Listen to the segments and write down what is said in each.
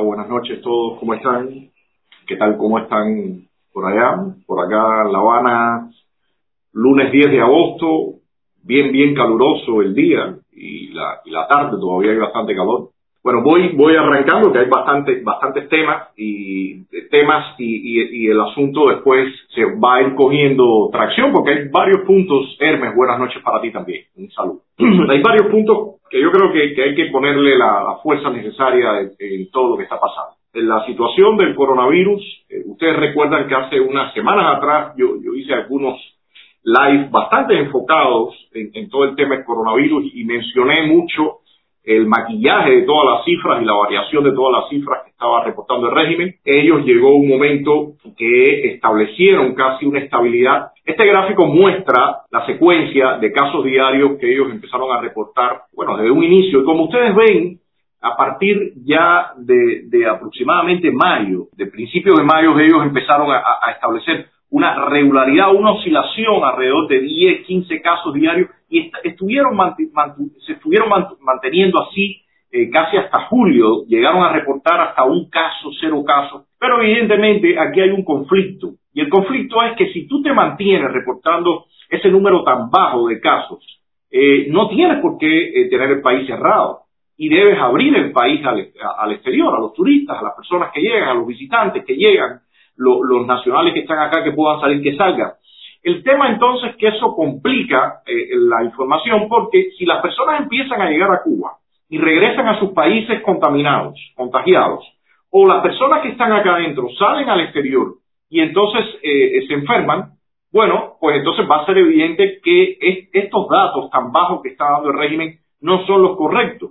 Hola, buenas noches todos, ¿cómo están? ¿Qué tal, cómo están por allá? Por acá en La Habana, lunes 10 de agosto, bien, bien caluroso el día y la, y la tarde, todavía hay bastante calor. Bueno, voy, voy arrancando, que hay bastante, bastantes temas y temas y, y, el asunto después se va a ir cogiendo tracción porque hay varios puntos. Hermes, buenas noches para ti también. Un saludo. hay varios puntos que yo creo que, hay que ponerle la, fuerza necesaria en, todo lo que está pasando. En la situación del coronavirus, eh, ustedes recuerdan que hace unas semanas atrás yo, hice algunos live bastante enfocados en, en todo el tema del coronavirus y mencioné mucho el maquillaje de todas las cifras y la variación de todas las cifras estaba reportando el régimen, ellos llegó un momento que establecieron casi una estabilidad. Este gráfico muestra la secuencia de casos diarios que ellos empezaron a reportar, bueno, desde un inicio. Y como ustedes ven, a partir ya de, aproximadamente mayo, de principios de mayo, ellos empezaron a, a establecer una regularidad, una oscilación alrededor de 10, 15 casos diarios y estuvieron se estuvieron manteniendo así eh, casi hasta julio, llegaron a reportar hasta un caso, cero casos, pero evidentemente aquí hay un conflicto. Y el conflicto es que si tú te mantienes reportando ese número tan bajo de casos, eh, no tienes por qué eh, tener el país cerrado. Y debes abrir el país al, exterior, a los turistas, a las personas que llegan, a los visitantes que llegan, los nacionales que están acá que puedan salir, que salgan. El tema entonces que eso complica la información porque si las personas empiezan a llegar a Cuba y regresan a sus países contaminados, contagiados, o las personas que están acá adentro salen al exterior y entonces eh, se enferman, bueno, pues entonces va a ser evidente que estos datos tan bajos que está dando el régimen no son los correctos.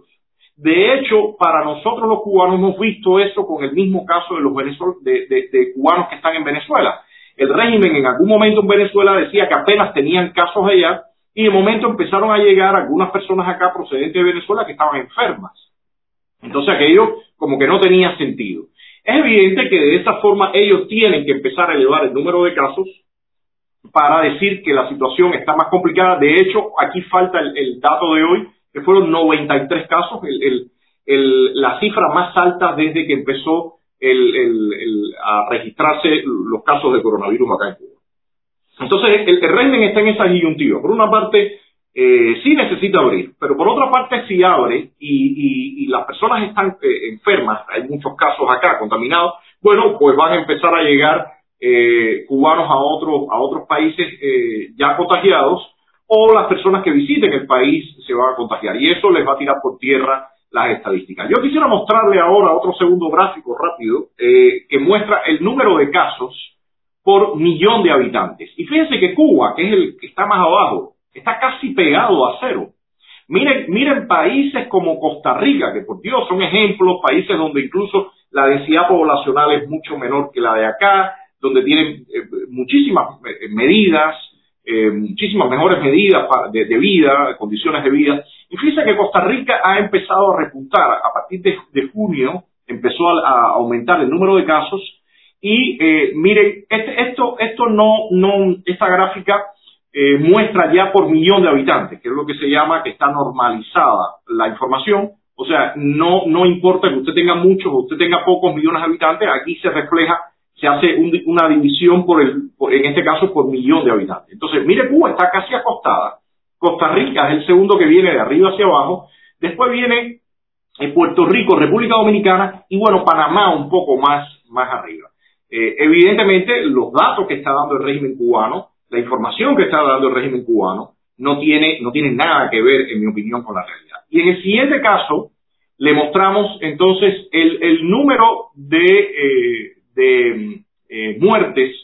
De hecho, para nosotros los cubanos hemos visto eso con el mismo caso de los de, cubanos que están en Venezuela. El régimen en algún momento en Venezuela decía que apenas tenían casos allá y de momento empezaron a llegar algunas personas acá procedentes de Venezuela que estaban enfermas. Entonces aquello como que no tenía sentido. Es evidente que de esa forma ellos tienen que empezar a elevar el número de casos para decir que la situación está más complicada. De hecho, aquí falta el dato de hoy que fueron 93 casos, la cifra más alta desde que empezó a registrarse los casos de coronavirus acá en Cuba. Entonces, el, régimen está en esa disyuntiva. Por una parte, eh, sí necesita abrir, pero por otra parte, si abre y, las personas están eh, enfermas, hay muchos casos acá contaminados, bueno, pues van a empezar a llegar eh, cubanos a, otros a otros países ya contagiados o las personas que visiten el país se van a contagiar y eso les va a tirar por tierra las estadísticas. Yo quisiera mostrarle ahora otro segundo gráfico rápido eh, que muestra el número de casos por millón de habitantes. Y fíjense que Cuba, que es el que está más abajo, está casi pegado a cero. Miren, miren países como Costa Rica, que por Dios son ejemplos, países donde incluso la densidad poblacional es mucho menor que la de acá, donde tienen eh, muchísimas eh, medidas, eh, muchísimas mejores medidas de, vida, condiciones de vida. Y fíjense que Costa Rica ha empezado a repuntar. A partir de, junio empezó a, aumentar el número de casos. Y eh, miren, este, esto, esto no, no, esta gráfica eh, muestra ya por millón de habitantes, que es lo que se llama que está normalizada la información. O sea, no, no importa que usted tenga muchos o usted tenga pocos millones de habitantes, aquí se refleja se hace una división por el, en este caso por millón de habitantes. Entonces, mire, Cuba está casi acostada. Costa Rica es el segundo que viene de arriba hacia abajo. Después viene eh, Puerto Rico, República Dominicana y bueno, Panamá un poco más, más arriba. Eh, evidentemente, los datos que está dando el régimen cubano, la información que está dando el régimen cubano, no tiene, no tiene nada que ver, en mi opinión, con la realidad. Y en el siguiente caso, le mostramos entonces el, número de, eh, eh, muertes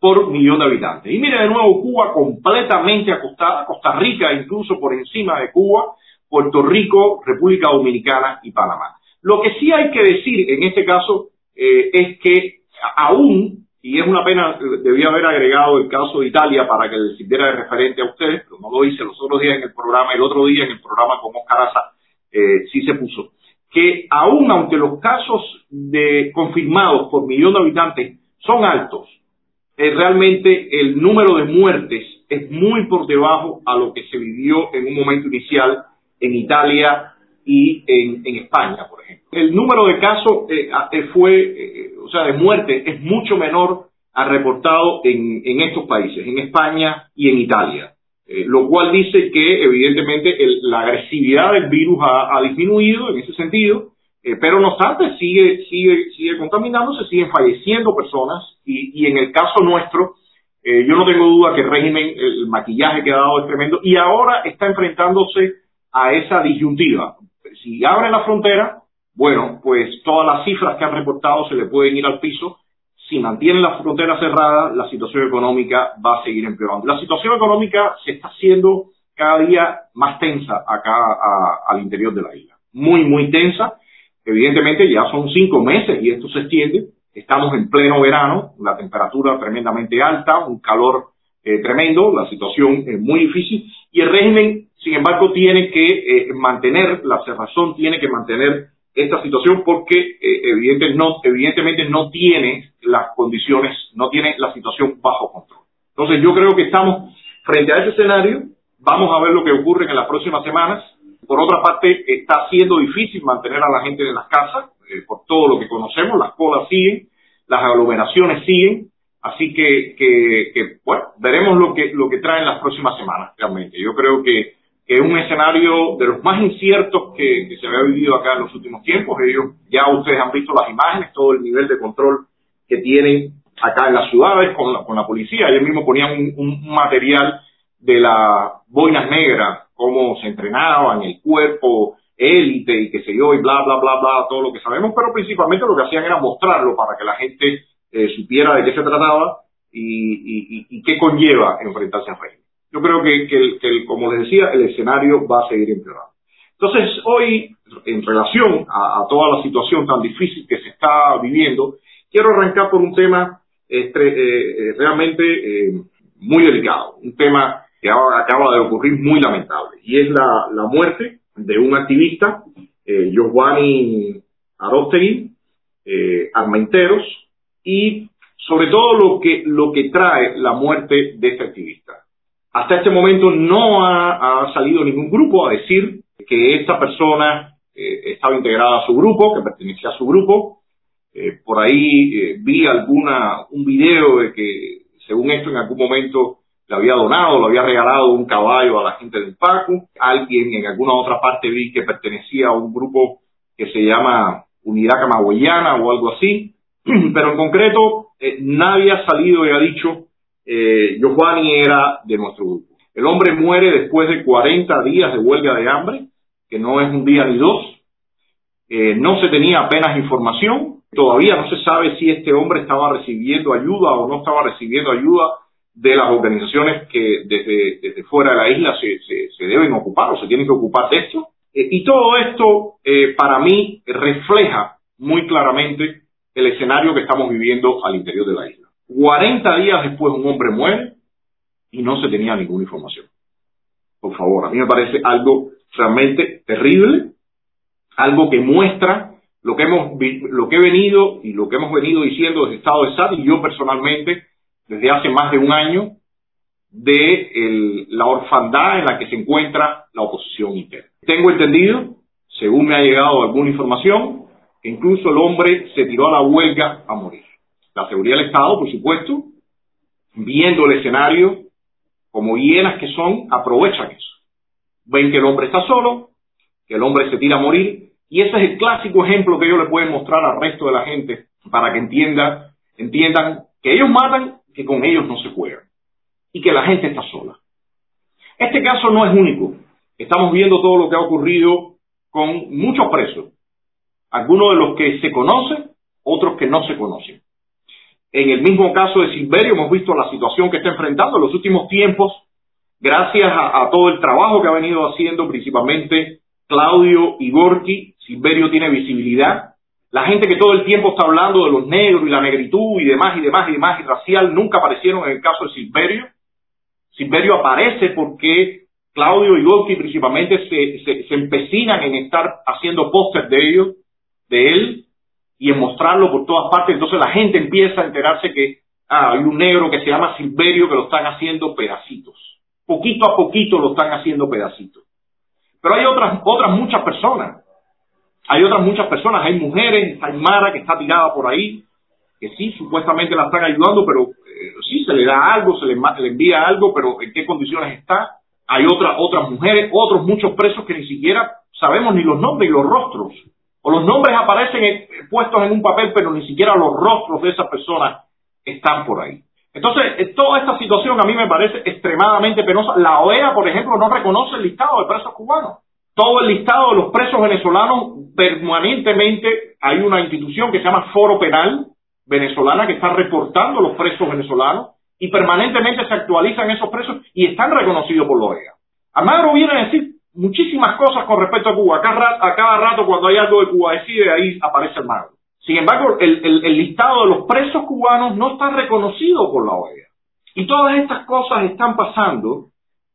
por millón de habitantes. Y mire de nuevo Cuba completamente acostada, Costa Rica incluso por encima de Cuba, Puerto Rico, República Dominicana y Panamá. Lo que sí hay que decir en este caso es que aún, y es una pena, debía haber agregado el caso de Italia para que le sirviera de referente a ustedes, pero no lo hice los otros días en el programa, el otro día en el programa con Oscar Asa, eh, sí se puso que aún aunque los casos de confirmados por millón de habitantes son altos, eh, realmente el número de muertes es muy por debajo a lo que se vivió en un momento inicial en Italia y en, España, por ejemplo. El número de casos eh, eh, fue, eh, o sea, de muerte es mucho menor al reportado en, estos países, en España y en Italia. lo cual dice que evidentemente la agresividad del virus ha, disminuido en ese sentido, pero no obstante sigue, sigue, sigue contaminándose, siguen falleciendo personas y, en el caso nuestro, yo no tengo duda que el régimen, el maquillaje que ha dado es tremendo y ahora está enfrentándose a esa disyuntiva si abren la frontera, bueno, pues todas las cifras que han reportado se le pueden ir al piso. Si mantienen la frontera cerrada, la situación económica va a seguir empeorando. La situación económica se está haciendo cada día más tensa acá al interior de la isla. Muy, muy tensa. Evidentemente ya son cinco meses y esto se extiende. Estamos en pleno verano, la temperatura tremendamente alta, un calor eh, tremendo, la situación es muy difícil y el régimen sin embargo, tiene que eh, mantener, la cerrazón tiene que mantener esta situación porque eh, evidentemente no tiene las condiciones, no tiene la situación bajo control. Entonces yo creo que estamos frente a ese escenario, vamos a ver lo que ocurre en las próximas semanas. Por otra parte, está siendo difícil mantener a la gente en las casas, eh, por todo lo que conocemos, las colas siguen, las aglomeraciones siguen, así que, que, que bueno, veremos lo que, lo que traen las próximas semanas realmente. Yo creo que que es un escenario de los más inciertos que, se había vivido acá en los últimos tiempos. Ellos, ya ustedes han visto las imágenes, todo el nivel de control que tienen acá en las ciudades con la, con la policía. Ellos mismos ponían un, material de las boinas negras, cómo se entrenaban, el cuerpo élite y qué sé yo, y bla, bla, bla, bla, todo lo que sabemos, pero principalmente lo que hacían era mostrarlo para que la gente eh, supiera de qué se trataba y, y, qué conlleva enfrentarse a rey yo creo que, que, como les decía, el escenario va a seguir empeorando. Entonces, hoy, en relación a, toda la situación tan difícil que se está viviendo, quiero arrancar por un tema este, eh, eh, realmente eh, muy delicado, un tema que acaba de ocurrir muy lamentable, y es la, la muerte de un activista, eh, Giovanni Arostegui, Armenteros, y sobre todo lo que, lo que trae la muerte de este activista. Hasta este momento no ha, salido ningún grupo a decir que esta persona eh, estaba integrada a su grupo, que pertenecía a su grupo. Eh, por ahí eh, vi alguna un video de que, según esto, en algún momento le había donado, le había regalado un caballo a la gente del Paco. Alguien en alguna otra parte vi que pertenecía a un grupo que se llama Unidad Camagüeyana o algo así. Pero en concreto, nadie ha salido y ha dicho eh, Giovanni era de nuestro grupo. El hombre muere después de 40 días de huelga de hambre, que no es un día ni dos. Eh, no se tenía apenas información. Todavía no se sabe si este hombre estaba recibiendo ayuda o no estaba recibiendo ayuda de las organizaciones que desde, fuera de la isla se, se, deben ocupar o se tienen que ocupar de esto. Eh, y todo esto, eh, para mí, refleja muy claramente el escenario que estamos viviendo al interior de la isla. 40 días después un hombre muere y no se tenía ninguna información. Por favor, a mí me parece algo realmente terrible, algo que muestra lo que hemos lo que he venido y lo que hemos venido diciendo desde Estado de SAT y yo personalmente desde hace más de un año de la orfandad en la que se encuentra la oposición interna. Tengo entendido, según me ha llegado alguna información, que incluso el hombre se tiró a la huelga a morir. La seguridad del Estado, por supuesto, viendo el escenario como hienas que son, aprovechan eso. Ven que el hombre está solo, que el hombre se tira a morir, y ese es el clásico ejemplo que ellos le pueden mostrar al resto de la gente para que entienda, entiendan que ellos matan, que con ellos no se juega, y que la gente está sola. Este caso no es único. Estamos viendo todo lo que ha ocurrido con muchos presos, algunos de los que se conocen, otros que no se conocen. En el mismo caso de Silverio hemos visto la situación que está enfrentando en los últimos tiempos, gracias a, todo el trabajo que ha venido haciendo principalmente Claudio y Gorky. Silverio tiene visibilidad. La gente que todo el tiempo está hablando de los negros y la negritud y demás y demás y demás y racial nunca aparecieron en el caso de Silverio. Silverio aparece porque Claudio y Gorky principalmente se, se, se empecinan en estar haciendo pósters de ellos, de él, y en mostrarlo por todas partes. Entonces la gente empieza a enterarse que ah, hay un negro que se llama Silverio que lo están haciendo pedacitos. Poquito a poquito lo están haciendo pedacitos. Pero hay otras, otras muchas personas. Hay otras muchas personas, hay mujeres, hay Mara que está tirada por ahí, que sí, supuestamente la están ayudando, pero eh, sí, se le da algo, se le, le, envía algo, pero ¿en qué condiciones está? Hay otras otras mujeres, otros muchos presos que ni siquiera sabemos ni los nombres ni los rostros. O los nombres aparecen puestos en un papel, pero ni siquiera los rostros de esas personas están por ahí. Entonces, eh, toda esta situación a mí me parece extremadamente penosa. La OEA, por ejemplo, no reconoce el listado de presos cubanos. Todo el listado de los presos venezolanos, permanentemente hay una institución que se llama Foro Penal venezolana que está reportando los presos venezolanos y permanentemente se actualizan esos presos y están reconocidos por la OEA. Almagro viene a decir muchísimas cosas con respecto a Cuba. A cada, rato cuando hay algo de Cuba decide, ahí aparece Almagro. Sin embargo, el, listado de los presos cubanos no está reconocido por la OEA. Y todas estas cosas están pasando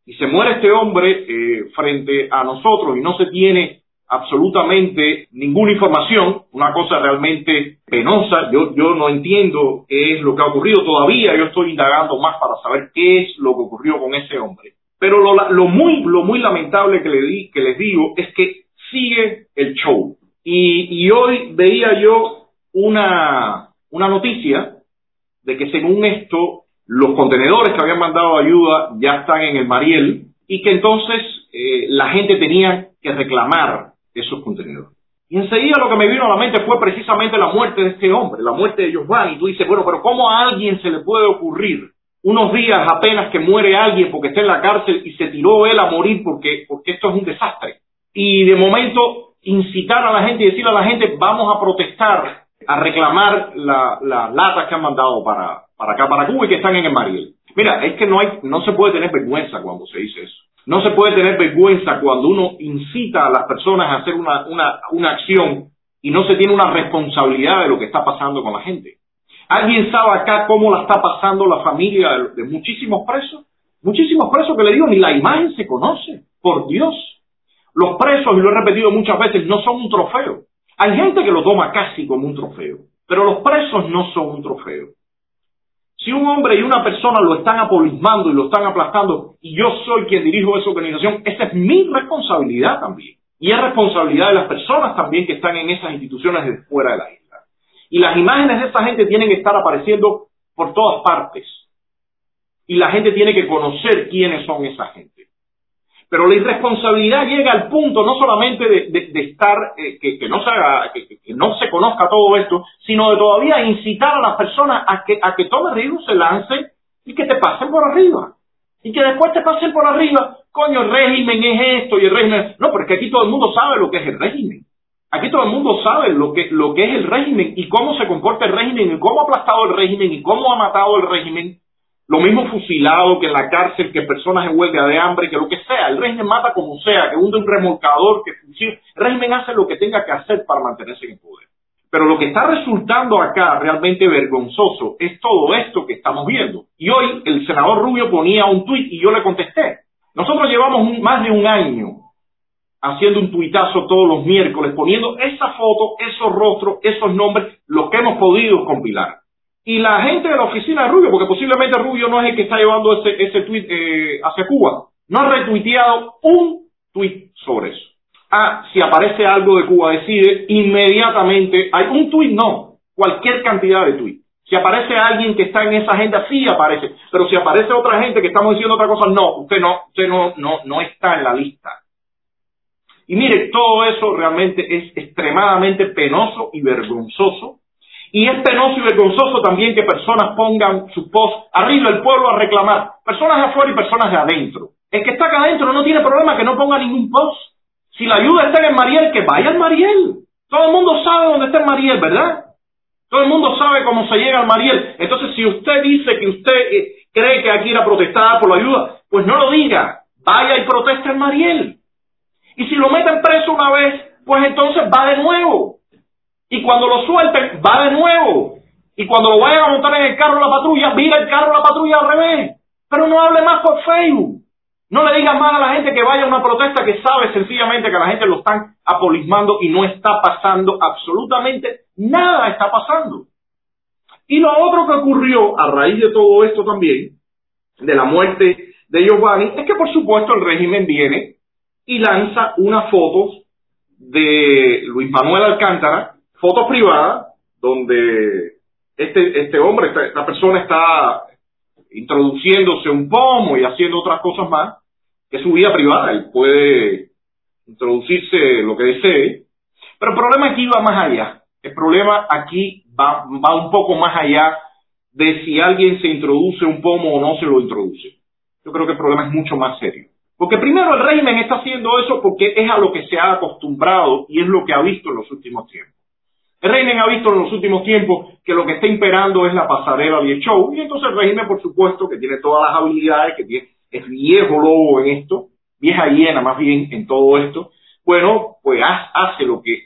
y se muere este hombre eh, frente a nosotros y no se tiene absolutamente ninguna información, una cosa realmente penosa. Yo, yo no entiendo qué es lo que ha ocurrido todavía. Yo estoy indagando más para saber qué es lo que ocurrió con ese hombre. Pero lo, lo muy, lo muy lamentable que, le di, que les digo es que sigue el show. Y, hoy veía yo una, una noticia de que según esto, los contenedores que habían mandado ayuda ya están en el Mariel y que entonces eh, la gente tenía que reclamar esos contenedores. Y enseguida lo que me vino a la mente fue precisamente la muerte de este hombre, la muerte de Giovanni. Y tú dices, bueno, pero ¿cómo a alguien se le puede ocurrir unos días apenas que muere alguien porque está en la cárcel y se tiró él a morir porque, porque esto es un desastre? Y de momento incitar a la gente y decirle a la gente, vamos a protestar, a reclamar las la latas que han mandado para, para acá, para Cuba y que están en el Mariel. Mira, es que no, hay, no se puede tener vergüenza cuando se dice eso. No se puede tener vergüenza cuando uno incita a las personas a hacer una, una, una acción y no se tiene una responsabilidad de lo que está pasando con la gente. ¿Alguien sabe acá cómo la está pasando la familia de, muchísimos presos? Muchísimos presos que le digo, ni la imagen se conoce, por Dios. Los presos, y lo he repetido muchas veces, no son un trofeo. Hay gente que lo toma casi como un trofeo, pero los presos no son un trofeo. Si un hombre y una persona lo están apolismando y lo están aplastando, y yo soy quien dirijo esa organización, esa es mi responsabilidad también. Y es responsabilidad de las personas también que están en esas instituciones de fuera de la isla. Y las imágenes de esa gente tienen que estar apareciendo por todas partes. Y la gente tiene que conocer quiénes son esa gente. Pero la irresponsabilidad llega al punto no solamente de, estar, eh, que, no se que, no se conozca todo esto, sino de todavía incitar a las personas a que, a que tomen riesgo, se lancen y que te pasen por arriba. Y que después te pasen por arriba, coño, el régimen es esto y el régimen... No, porque aquí todo el mundo sabe lo que es el régimen. Aquí todo el mundo sabe lo que, lo que es el régimen y cómo se comporta el régimen y cómo ha aplastado el régimen y cómo ha matado el régimen lo mismo fusilado que en la cárcel, que personas en huelga de hambre, que lo que sea. El régimen mata como sea, que hunde un remolcador, que fusila. El régimen hace lo que tenga que hacer para mantenerse en el poder. Pero lo que está resultando acá realmente vergonzoso es todo esto que estamos viendo. Y hoy el senador Rubio ponía un tuit y yo le contesté. Nosotros llevamos más de un año haciendo un tuitazo todos los miércoles, poniendo esa foto, esos rostros, esos nombres, lo que hemos podido compilar. Y la gente de la oficina de Rubio, porque posiblemente Rubio no es el que está llevando ese, ese tweet eh, hacia Cuba, no ha retuiteado un tweet sobre eso. Ah, si aparece algo de Cuba decide, inmediatamente, hay un tweet no, cualquier cantidad de tweets. Si aparece alguien que está en esa agenda, sí aparece. Pero si aparece otra gente que estamos diciendo otra cosa, no, usted no, usted no, no, no está en la lista. Y mire, todo eso realmente es extremadamente penoso y vergonzoso y es penoso y vergonzoso también que personas pongan su post arriba del pueblo a reclamar. Personas de afuera y personas de adentro. El que está acá adentro no tiene problema que no ponga ningún post. Si la ayuda está en el Mariel, que vaya al Mariel. Todo el mundo sabe dónde está el Mariel, ¿verdad? Todo el mundo sabe cómo se llega al Mariel. Entonces, si usted dice que usted eh, cree que aquí ir a protestar por la ayuda, pues no lo diga. Vaya y proteste al Mariel. Y si lo meten preso una vez, pues entonces va de nuevo. Y cuando lo suelten, va de nuevo. Y cuando lo vayan a montar en el carro la patrulla, vira el carro la patrulla al revés. Pero no hable más por Facebook. No le digas más a la gente que vaya a una protesta que sabe sencillamente que la gente lo están apolismando y no está pasando absolutamente nada está pasando. Y lo otro que ocurrió a raíz de todo esto también, de la muerte de Giovanni, es que por supuesto el régimen viene y lanza unas fotos de Luis Manuel Alcántara, fotos privadas, donde este, este hombre, esta, persona está introduciéndose un pomo y haciendo otras cosas más, que es su vida privada, él puede introducirse lo que desee, pero el problema aquí va más allá, el problema aquí va, va un poco más allá de si alguien se introduce un pomo o no se lo introduce. Yo creo que el problema es mucho más serio. Porque primero el régimen está haciendo eso porque es a lo que se ha acostumbrado y es lo que ha visto en los últimos tiempos. El régimen ha visto en los últimos tiempos que lo que está imperando es la pasarela y el show, y entonces el régimen, por supuesto, que tiene todas las habilidades, que tiene, es viejo lobo en esto, vieja hiena más bien en todo esto, bueno, pues hace lo que,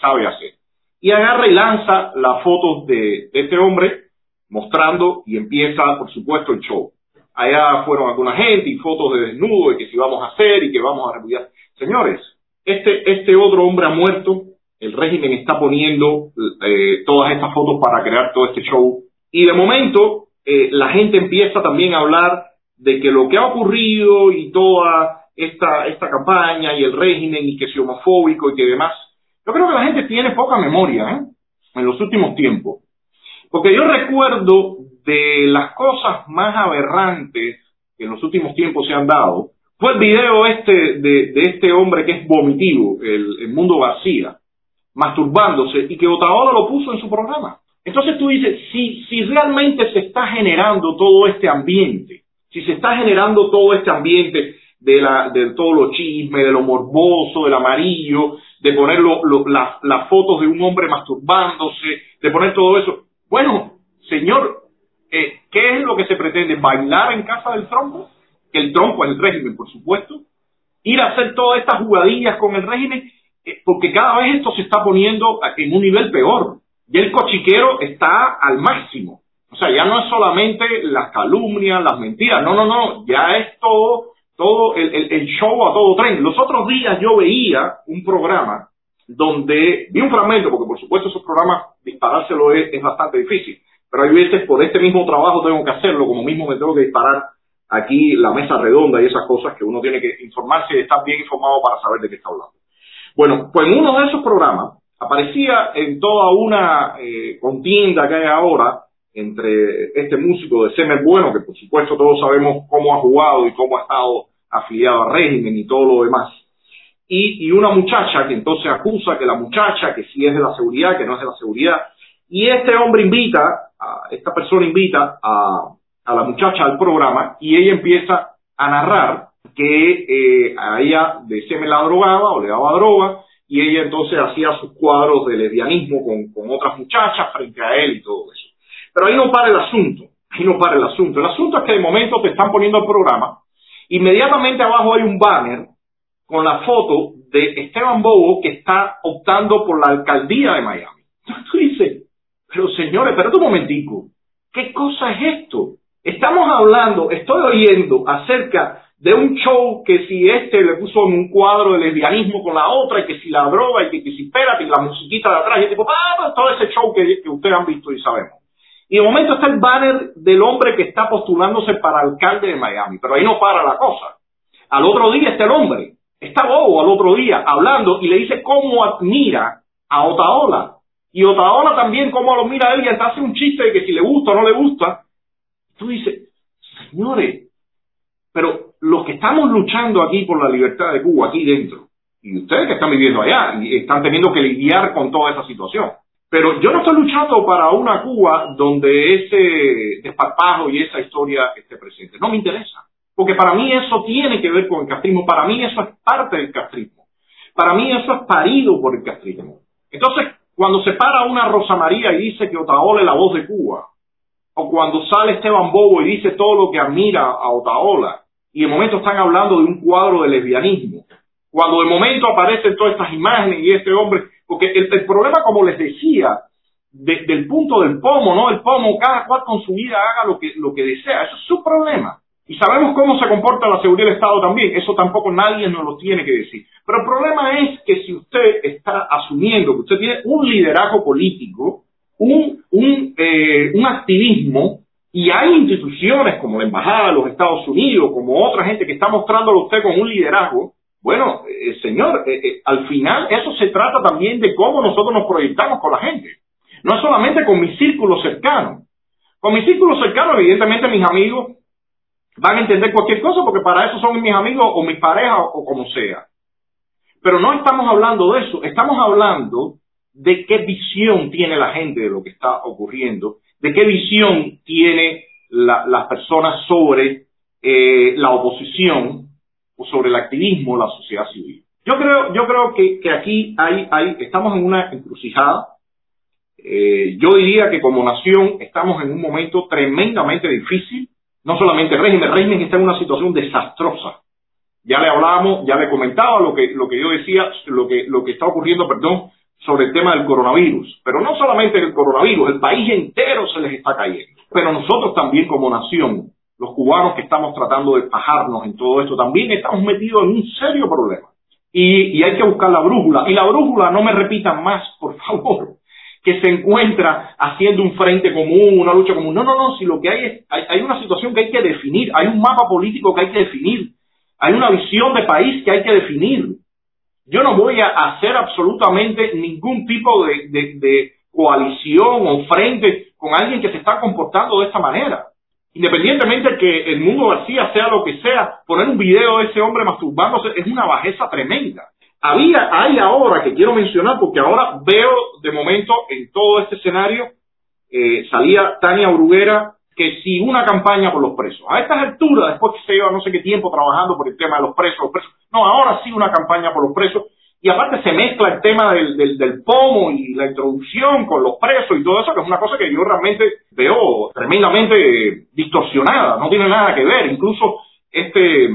sabe hacer. Y agarra y lanza las fotos de este hombre mostrando y empieza, por supuesto, el show. Allá fueron alguna gente y fotos de desnudo y que si vamos a hacer y que vamos a repudiar. Señores, este, este otro hombre ha muerto, el régimen está poniendo eh, todas estas fotos para crear todo este show y de momento eh, la gente empieza también a hablar de que lo que ha ocurrido y toda esta, esta campaña y el régimen y que es homofóbico y que demás, yo creo que la gente tiene poca memoria ¿eh? en los últimos tiempos. Porque yo recuerdo de las cosas más aberrantes que en los últimos tiempos se han dado, fue el video este de, este hombre que es vomitivo, el, Mundo García, masturbándose y que Otaola lo puso en su programa. Entonces tú dices, si, si realmente se está generando todo este ambiente, si se está generando todo este ambiente de, la, de todo lo chisme, de lo morboso, del amarillo, de poner las fotos de un hombre masturbándose, de poner todo eso, bueno, señor, eh, ¿qué es lo que se pretende? ¿Bailar en casa del tronco? Que el tronco es el régimen, por supuesto. Ir a hacer todas estas jugadillas con el régimen, eh, porque cada vez esto se está poniendo en un nivel peor. Y el cochiquero está al máximo. O sea, ya no es solamente las calumnias, las mentiras, no, no, no, ya es todo, todo el, el show a todo tren. Los otros días yo veía un programa donde vi un fragmento, porque por supuesto esos programas disparárselo es, es bastante difícil, pero hay veces por este mismo trabajo tengo que hacerlo, como mismo me tengo que disparar aquí la mesa redonda y esas cosas que uno tiene que informarse y estar bien informado para saber de qué está hablando. Bueno, pues en uno de esos programas aparecía en toda una eh, contienda que hay ahora entre este músico de Semer Bueno, que por supuesto todos sabemos cómo ha jugado y cómo ha estado afiliado al régimen y todo lo demás, y, y una muchacha que entonces acusa que la muchacha, que sí es de la seguridad, que no es de la seguridad, y este hombre invita, a, esta persona invita a, a la muchacha al programa y ella empieza a narrar que eh, a ella de me la drogaba o le daba droga y ella entonces hacía sus cuadros de lesbianismo con, con otras muchachas frente a él y todo eso. Pero ahí no para el asunto, ahí no para el asunto. El asunto es que de momento te están poniendo el programa, inmediatamente abajo hay un banner con la foto de Esteban Bobo que está optando por la alcaldía de Miami. Entonces tú dices, pero señores, espérate un momentico. ¿Qué cosa es esto? Estamos hablando, estoy oyendo acerca de un show que si este le puso en un cuadro de lesbianismo con la otra y que si la droga y que, si espérate y la musiquita de atrás y tipo, ah, todo ese show que, que ustedes han visto y sabemos. Y de momento está el banner del hombre que está postulándose para alcalde de Miami, pero ahí no para la cosa. Al otro día está el hombre, está bobo al otro día hablando y le dice cómo admira a Otaola y Otaola también, como lo mira él y hasta hace un chiste de que si le gusta o no le gusta. Tú dices, señores, pero los que estamos luchando aquí por la libertad de Cuba, aquí dentro, y ustedes que están viviendo allá, y están teniendo que lidiar con toda esa situación. Pero yo no estoy luchando para una Cuba donde ese desparpajo y esa historia esté presente. No me interesa. Porque para mí eso tiene que ver con el castrismo. Para mí eso es parte del castrismo. Para mí eso es parido por el castrismo. Entonces, cuando se para una Rosa María y dice que Otaola es la voz de Cuba, o cuando sale Esteban Bobo y dice todo lo que admira a Otaola, y de momento están hablando de un cuadro de lesbianismo, cuando de momento aparecen todas estas imágenes y este hombre, porque el, problema, como les decía, desde el punto del pomo, ¿no? El pomo, cada cual con su vida haga lo que, lo que desea, eso es su problema. Y sabemos cómo se comporta la seguridad del Estado también, eso tampoco nadie nos lo tiene que decir. Pero el problema es que si usted está asumiendo que usted tiene un liderazgo político, un, un, eh, un activismo, y hay instituciones como la Embajada de los Estados Unidos, como otra gente que está mostrándolo a usted con un liderazgo, Bueno, eh, señor, eh, eh, al final eso se trata también de cómo nosotros nos proyectamos con la gente. No solamente con mi círculo cercano. Con mi círculo cercano, evidentemente mis amigos van a entender cualquier cosa porque para eso son mis amigos o mis parejas o como sea. Pero no estamos hablando de eso, estamos hablando de qué visión tiene la gente de lo que está ocurriendo, de qué visión tiene las personas sobre la oposición sobre el activismo, la sociedad civil. Yo creo, yo creo que, que aquí hay, hay, estamos en una encrucijada. Eh, yo diría que como nación estamos en un momento tremendamente difícil. No solamente régimen, régimen está en una situación desastrosa. Ya le hablábamos, ya le comentaba lo que, lo que yo decía, lo que, lo que está ocurriendo, perdón, sobre el tema del coronavirus. Pero no solamente el coronavirus, el país entero se les está cayendo. Pero nosotros también como nación los cubanos que estamos tratando de bajarnos en todo esto, también estamos metidos en un serio problema. Y, hay que buscar la brújula. Y la brújula, no me repitan más, por favor, que se encuentra haciendo un frente común, una lucha común. No, no, no, si lo que hay es, hay, una situación que hay que definir, hay un mapa político que hay que definir, hay una visión de país que hay que definir. Yo no voy a hacer absolutamente ningún tipo de, de coalición o frente con alguien que se está comportando de esta manera. Independientemente de que el mundo García sea lo que sea, poner un video de ese hombre masturbándose es una bajeza tremenda. Había, hay ahora que quiero mencionar, porque ahora veo de momento en todo este escenario, eh, salía Tania Bruguera, que si una campaña por los presos. A estas alturas, después que se lleva no sé qué tiempo trabajando por el tema de los presos, los presos, no, ahora sí una campaña por los presos, y aparte se mezcla el tema del, del, del, pomo y la introducción con los presos y todo eso, que es una cosa que yo realmente veo tremendamente distorsionada, no tiene nada que ver. Incluso este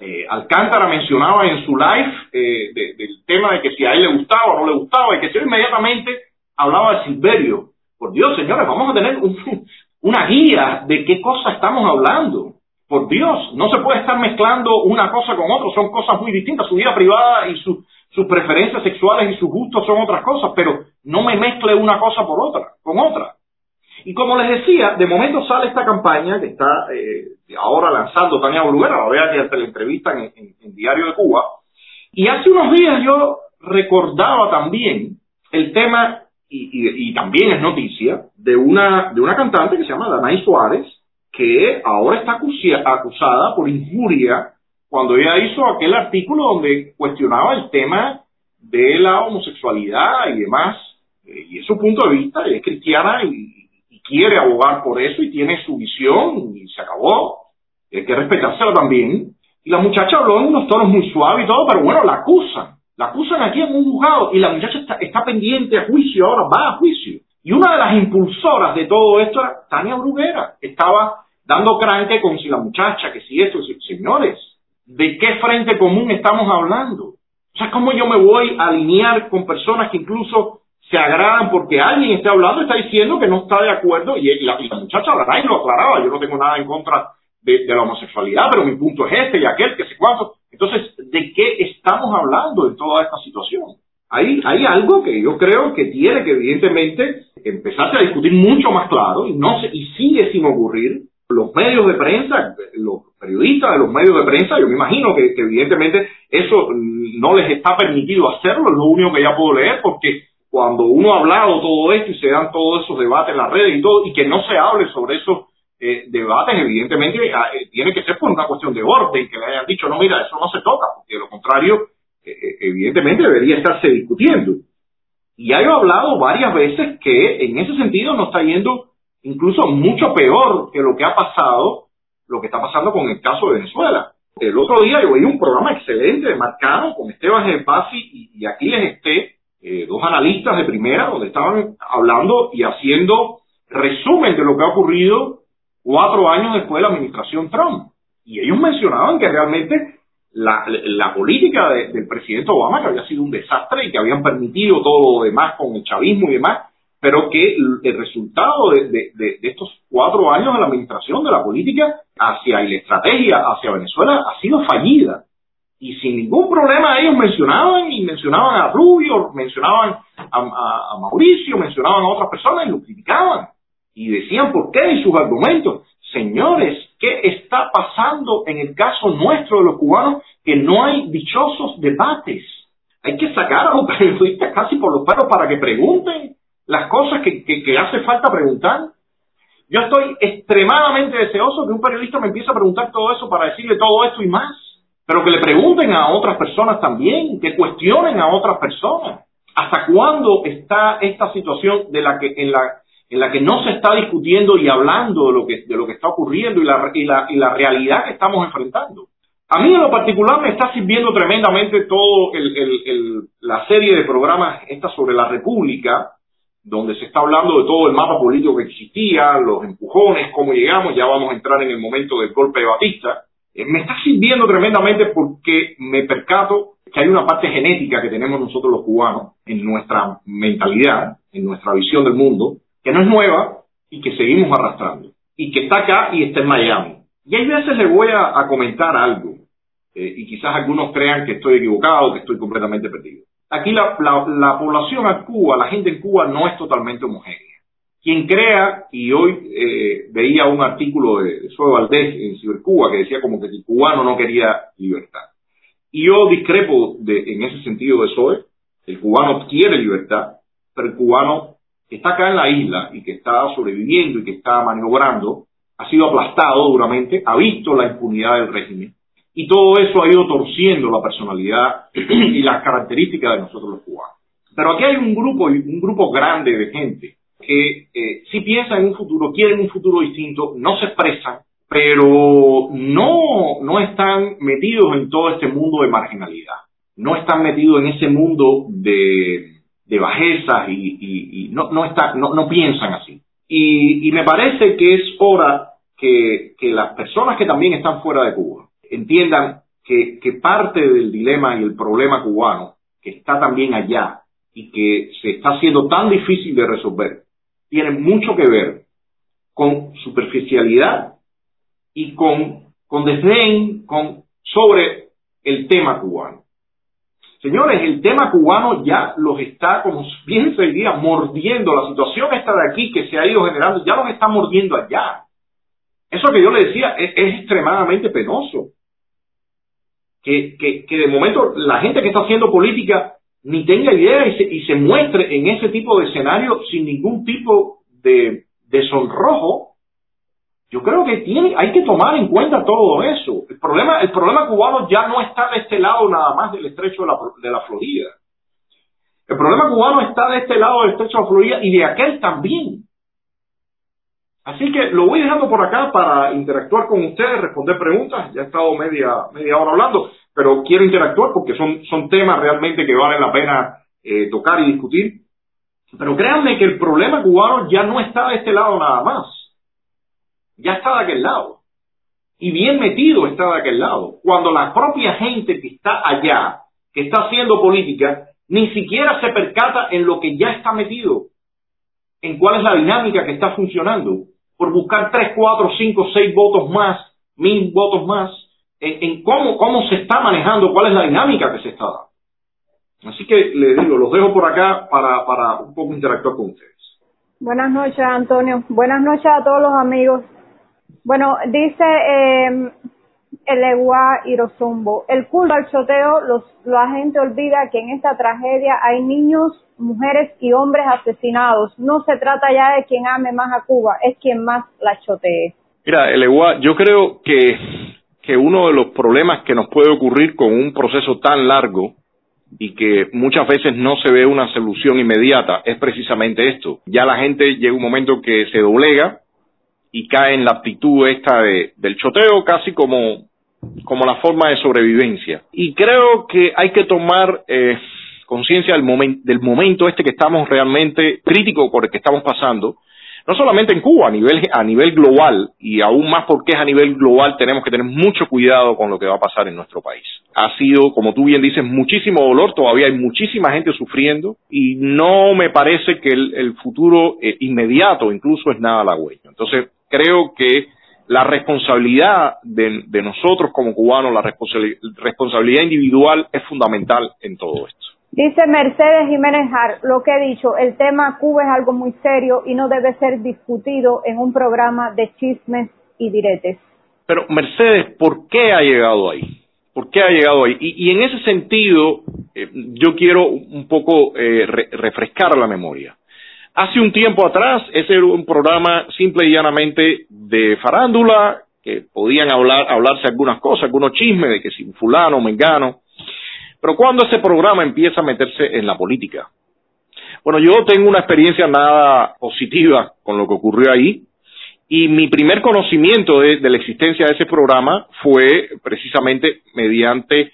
eh, Alcántara mencionaba en su live eh, del tema de que si a él le gustaba o no le gustaba, y que si inmediatamente hablaba de Silverio. Por Dios, señores, vamos a tener una guía de qué cosa estamos hablando. Por Dios, no se puede estar mezclando una cosa con otra, son cosas muy distintas. Su vida privada y sus preferencias sexuales y sus gustos son otras cosas, pero no me mezcle una cosa por otra, con otra. Y como les decía, de momento sale esta campaña que está eh, ahora lanzando Tania Bruguera, la vea que hasta la entrevista en, Diario de Cuba. Y hace unos días yo recordaba también el tema, y, también es noticia, de una, de una cantante que se llama Danay Suárez, que ahora está acusada por injuria cuando ella hizo aquel artículo donde cuestionaba el tema de la homosexualidad y demás, eh, y es su punto de vista, es cristiana y, quiere abogar por eso y tiene su visión y se acabó, hay que respetársela también. Y la muchacha habló en unos tonos muy suaves y todo, pero bueno, la acusan, la acusan aquí en un juzgado y la muchacha está, pendiente a juicio, ahora va a juicio. Y una de las impulsoras de todo esto era Tania Bruguera, estaba dando cranque con si la muchacha, que si eso, señores, ¿de qué frente común estamos hablando? O sea, ¿cómo yo me voy a alinear con personas que incluso se agradan porque alguien está hablando, está diciendo que no está de acuerdo y la, muchacha hablará y lo aclaraba, yo no tengo nada en contra de, la homosexualidad, pero mi punto es este y aquel, que sé cuánto. Entonces, ¿de qué estamos hablando en toda esta situación? Hay, hay algo que yo creo que tiene que evidentemente empezarse a discutir mucho más claro y, no se, y sigue sin ocurrir, los medios de prensa, los periodistas de los medios de prensa, yo me imagino que, evidentemente eso no les está permitido hacerlo, es lo único que ya puedo leer, porque cuando uno ha hablado todo esto y se dan todos esos debates en las redes y todo, y que no se hable sobre esos eh, debates, evidentemente ah, eh, tiene que ser por una cuestión de orden, que le hayan dicho, no, mira, eso no se toca, porque de lo contrario, eh, evidentemente debería estarse discutiendo. Y ya he hablado varias veces que en ese sentido nos está yendo incluso mucho peor que lo que ha pasado, lo que está pasando con el caso de Venezuela. El otro día yo vi un programa excelente de Marcano con Esteban Gervasi y, y aquí les esté, eh, dos analistas de primera, donde estaban hablando y haciendo resumen de lo que ha ocurrido cuatro años después de la administración Trump. Y ellos mencionaban que realmente la, política del presidente Obama, que había sido un desastre y que habían permitido todo lo demás con el chavismo y demás, pero que el resultado de, estos cuatro años de la administración de la política hacia y la estrategia hacia Venezuela ha sido fallida. Y sin ningún problema ellos mencionaban y mencionaban a Rubio, mencionaban a, Mauricio, mencionaban a otras personas y lo criticaban. Y decían por qué y sus argumentos. Señores, qué está pasando en el caso nuestro de los cubanos, que no hay dichosos debates. Hay que sacar a los periodistas casi por los perros para que pregunten las cosas que, que, hace falta preguntar. Yo estoy extremadamente deseoso que un periodista me empiece a preguntar todo eso para decirle todo esto y más, pero que le pregunten a otras personas también, que cuestionen a otras personas. ¿Hasta cuándo está esta situación de la que en la que no se está discutiendo y hablando de lo que de lo que está ocurriendo y la, y la, y la realidad que estamos enfrentando? A mí en lo particular me está sirviendo tremendamente todo el, la serie de programas esta sobre la República, donde se está hablando de todo el mapa político que existía, los empujones, cómo llegamos, ya vamos a entrar en el momento del golpe de Batista. Eh, me está sirviendo tremendamente porque me percato que hay una parte genética que tenemos nosotros los cubanos en nuestra mentalidad, en nuestra visión del mundo, que no es nueva y que seguimos arrastrando. Y que está acá y está en Miami. Y hay veces le voy a, comentar algo, eh, y quizás algunos crean que estoy equivocado, que estoy completamente perdido. Aquí la, la, población en Cuba, la gente en Cuba no es totalmente homogénea. Quien crea, y hoy eh, veía un artículo de, de Valdés en Cibercuba que decía como que el cubano no quería libertad. Y yo discrepo de, en ese sentido de Zoe. El cubano quiere libertad, pero el cubano que está acá en la isla y que está sobreviviendo y que está maniobrando, ha sido aplastado duramente, ha visto la impunidad del régimen y todo eso ha ido torciendo la personalidad y las características de nosotros los cubanos. Pero aquí hay un grupo, un grupo grande de gente que eh, si piensa en un futuro, quieren un futuro distinto, no se expresan, pero no, no están metidos en todo este mundo de marginalidad, no están metidos en ese mundo de, de bajezas y, no, no, no, no piensan así. Y, y, me parece que es hora que, que las personas que también están fuera de Cuba entiendan que, que parte del dilema y el problema cubano, que está también allá y que se está haciendo tan difícil de resolver, tiene mucho que ver con superficialidad y con, con desdén con, sobre el tema cubano. Señores, el tema cubano ya los está, como bien se diría, mordiendo. La situación esta de aquí que se ha ido generando, ya los está mordiendo allá. Eso que yo le decía es, extremadamente penoso. Que, que, que, de momento la gente que está haciendo política ni tenga idea y se, y se muestre en ese tipo de escenario sin ningún tipo de, de sonrojo yo creo que tiene, hay que tomar en cuenta todo eso. El problema, el problema cubano ya no está de este lado nada más del estrecho de la, de Florida. El problema cubano está de este lado del estrecho de la Florida y de aquel también. Así que lo voy dejando por acá para interactuar con ustedes, responder preguntas. Ya he estado media, media hora hablando, pero quiero interactuar porque son, son temas realmente que valen la pena eh, tocar y discutir. Pero créanme que el problema cubano ya no está de este lado nada más ya está de aquel lado. Y bien metido está de aquel lado. Cuando la propia gente que está allá, que está haciendo política, ni siquiera se percata en lo que ya está metido, en cuál es la dinámica que está funcionando, por buscar tres, cuatro, cinco, seis votos más, mil votos más, en, cómo, cómo se está manejando, cuál es la dinámica que se está dando. Así que le digo, los dejo por acá para, para un poco interactuar con ustedes. Buenas noches, Antonio. Buenas noches a todos los amigos. Bueno, dice eh, el Eguá Irozumbo, el culto al choteo, los, la gente olvida que en esta tragedia hay niños, mujeres y hombres asesinados. No se trata ya de quien ame más a Cuba, es quien más la chotee. Mira, el Eguá, yo creo que, que uno de los problemas que nos puede ocurrir con un proceso tan largo y que muchas veces no se ve una solución inmediata es precisamente esto. Ya la gente llega un momento que se doblega y cae en la actitud esta de, del choteo casi como, como la forma de sobrevivencia. Y creo que hay que tomar eh, conciencia del, del momento este que estamos realmente crítico por el que estamos pasando, no solamente en Cuba, a nivel, a nivel global, y aún más porque es a nivel global, tenemos que tener mucho cuidado con lo que va a pasar en nuestro país. Ha sido, como tú bien dices, muchísimo dolor, todavía hay muchísima gente sufriendo, y no me parece que el, futuro eh, inmediato incluso es nada halagüeño. Entonces, creo que la responsabilidad de, nosotros como cubanos, la responsabilidad individual es fundamental en todo esto. Dice Mercedes Jiménez Hart, lo que he dicho, el tema Cuba es algo muy serio y no debe ser discutido en un programa de chismes y diretes. Pero Mercedes, ¿por qué ha llegado ahí? ¿Por qué ha llegado ahí? Y, en ese sentido, eh, yo quiero un poco eh, refrescar la memoria. Hace un tiempo atrás, ese era un programa simple y llanamente de farándula, que podían hablar, hablarse algunas cosas, algunos chismes de que si fulano, mengano. Pero cuando ese programa empieza a meterse en la política, bueno, yo tengo una experiencia nada positiva con lo que ocurrió ahí y mi primer conocimiento de, la existencia de ese programa fue precisamente mediante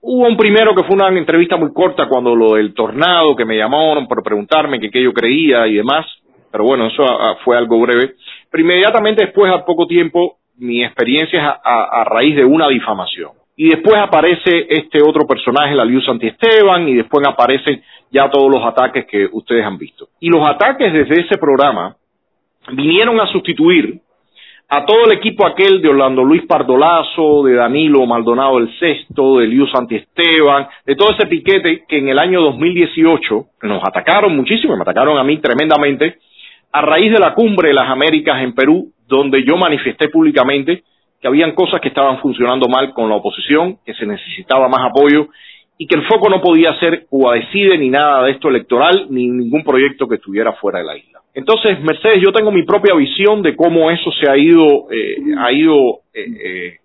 Hubo un primero que fue una entrevista muy corta cuando lo del tornado, que me llamaron para preguntarme qué yo creía y demás, pero bueno, eso fue algo breve. Pero inmediatamente después, a poco tiempo, mi experiencia es a raíz de una difamación. Y después aparece este otro personaje, la Liu Santiesteban, y después aparecen ya todos los ataques que ustedes han visto. Y los ataques desde ese programa vinieron a sustituir a todo el equipo aquel de Orlando Luis Pardolazo, de Danilo Maldonado el Sexto, de Liu Santiesteban, de todo ese piquete que en el año 2018 nos atacaron muchísimo, me atacaron a mí tremendamente, a raíz de la cumbre de las Américas en Perú, donde yo manifesté públicamente que habían cosas que estaban funcionando mal con la oposición, que se necesitaba más apoyo y que el foco no podía ser Cuba Decide ni nada de esto electoral, ni ningún proyecto que estuviera fuera de la isla. Entonces, Mercedes, yo tengo mi propia visión de cómo eso se ha ido, eh, ha ido eh,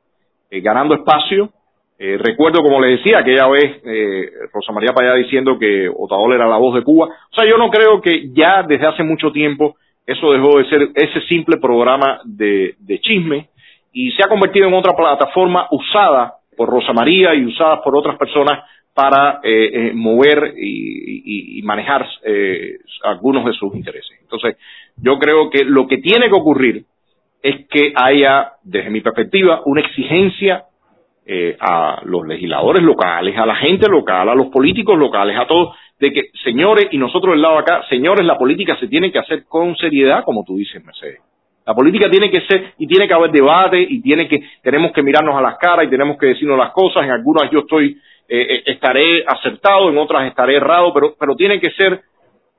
eh, ganando espacio. recuerdo, como le decía, aquella vez Rosa María Payá diciendo que Otadol era la voz de Cuba. O sea, yo no creo que ya desde hace mucho tiempo eso dejó de ser ese simple programa de chisme y se ha convertido en otra plataforma usada por Rosa María y usada por otras personas para eh, eh, mover y, manejar eh, algunos de sus intereses. Entonces, yo creo que lo que tiene que ocurrir es que haya, desde mi perspectiva, una exigencia a los legisladores locales, a la gente local, a los políticos locales, a todos, de que, señores, y nosotros del lado acá, señores, la política se tiene que hacer con seriedad, como tú dices, Mercedes. La política tiene que ser, y tiene que haber debate, y tiene que, tenemos que mirarnos a las caras, y tenemos que decirnos las cosas, en algunas yo estoy eh, eh, estaré acertado, en otras estaré errado, pero, pero tiene que ser,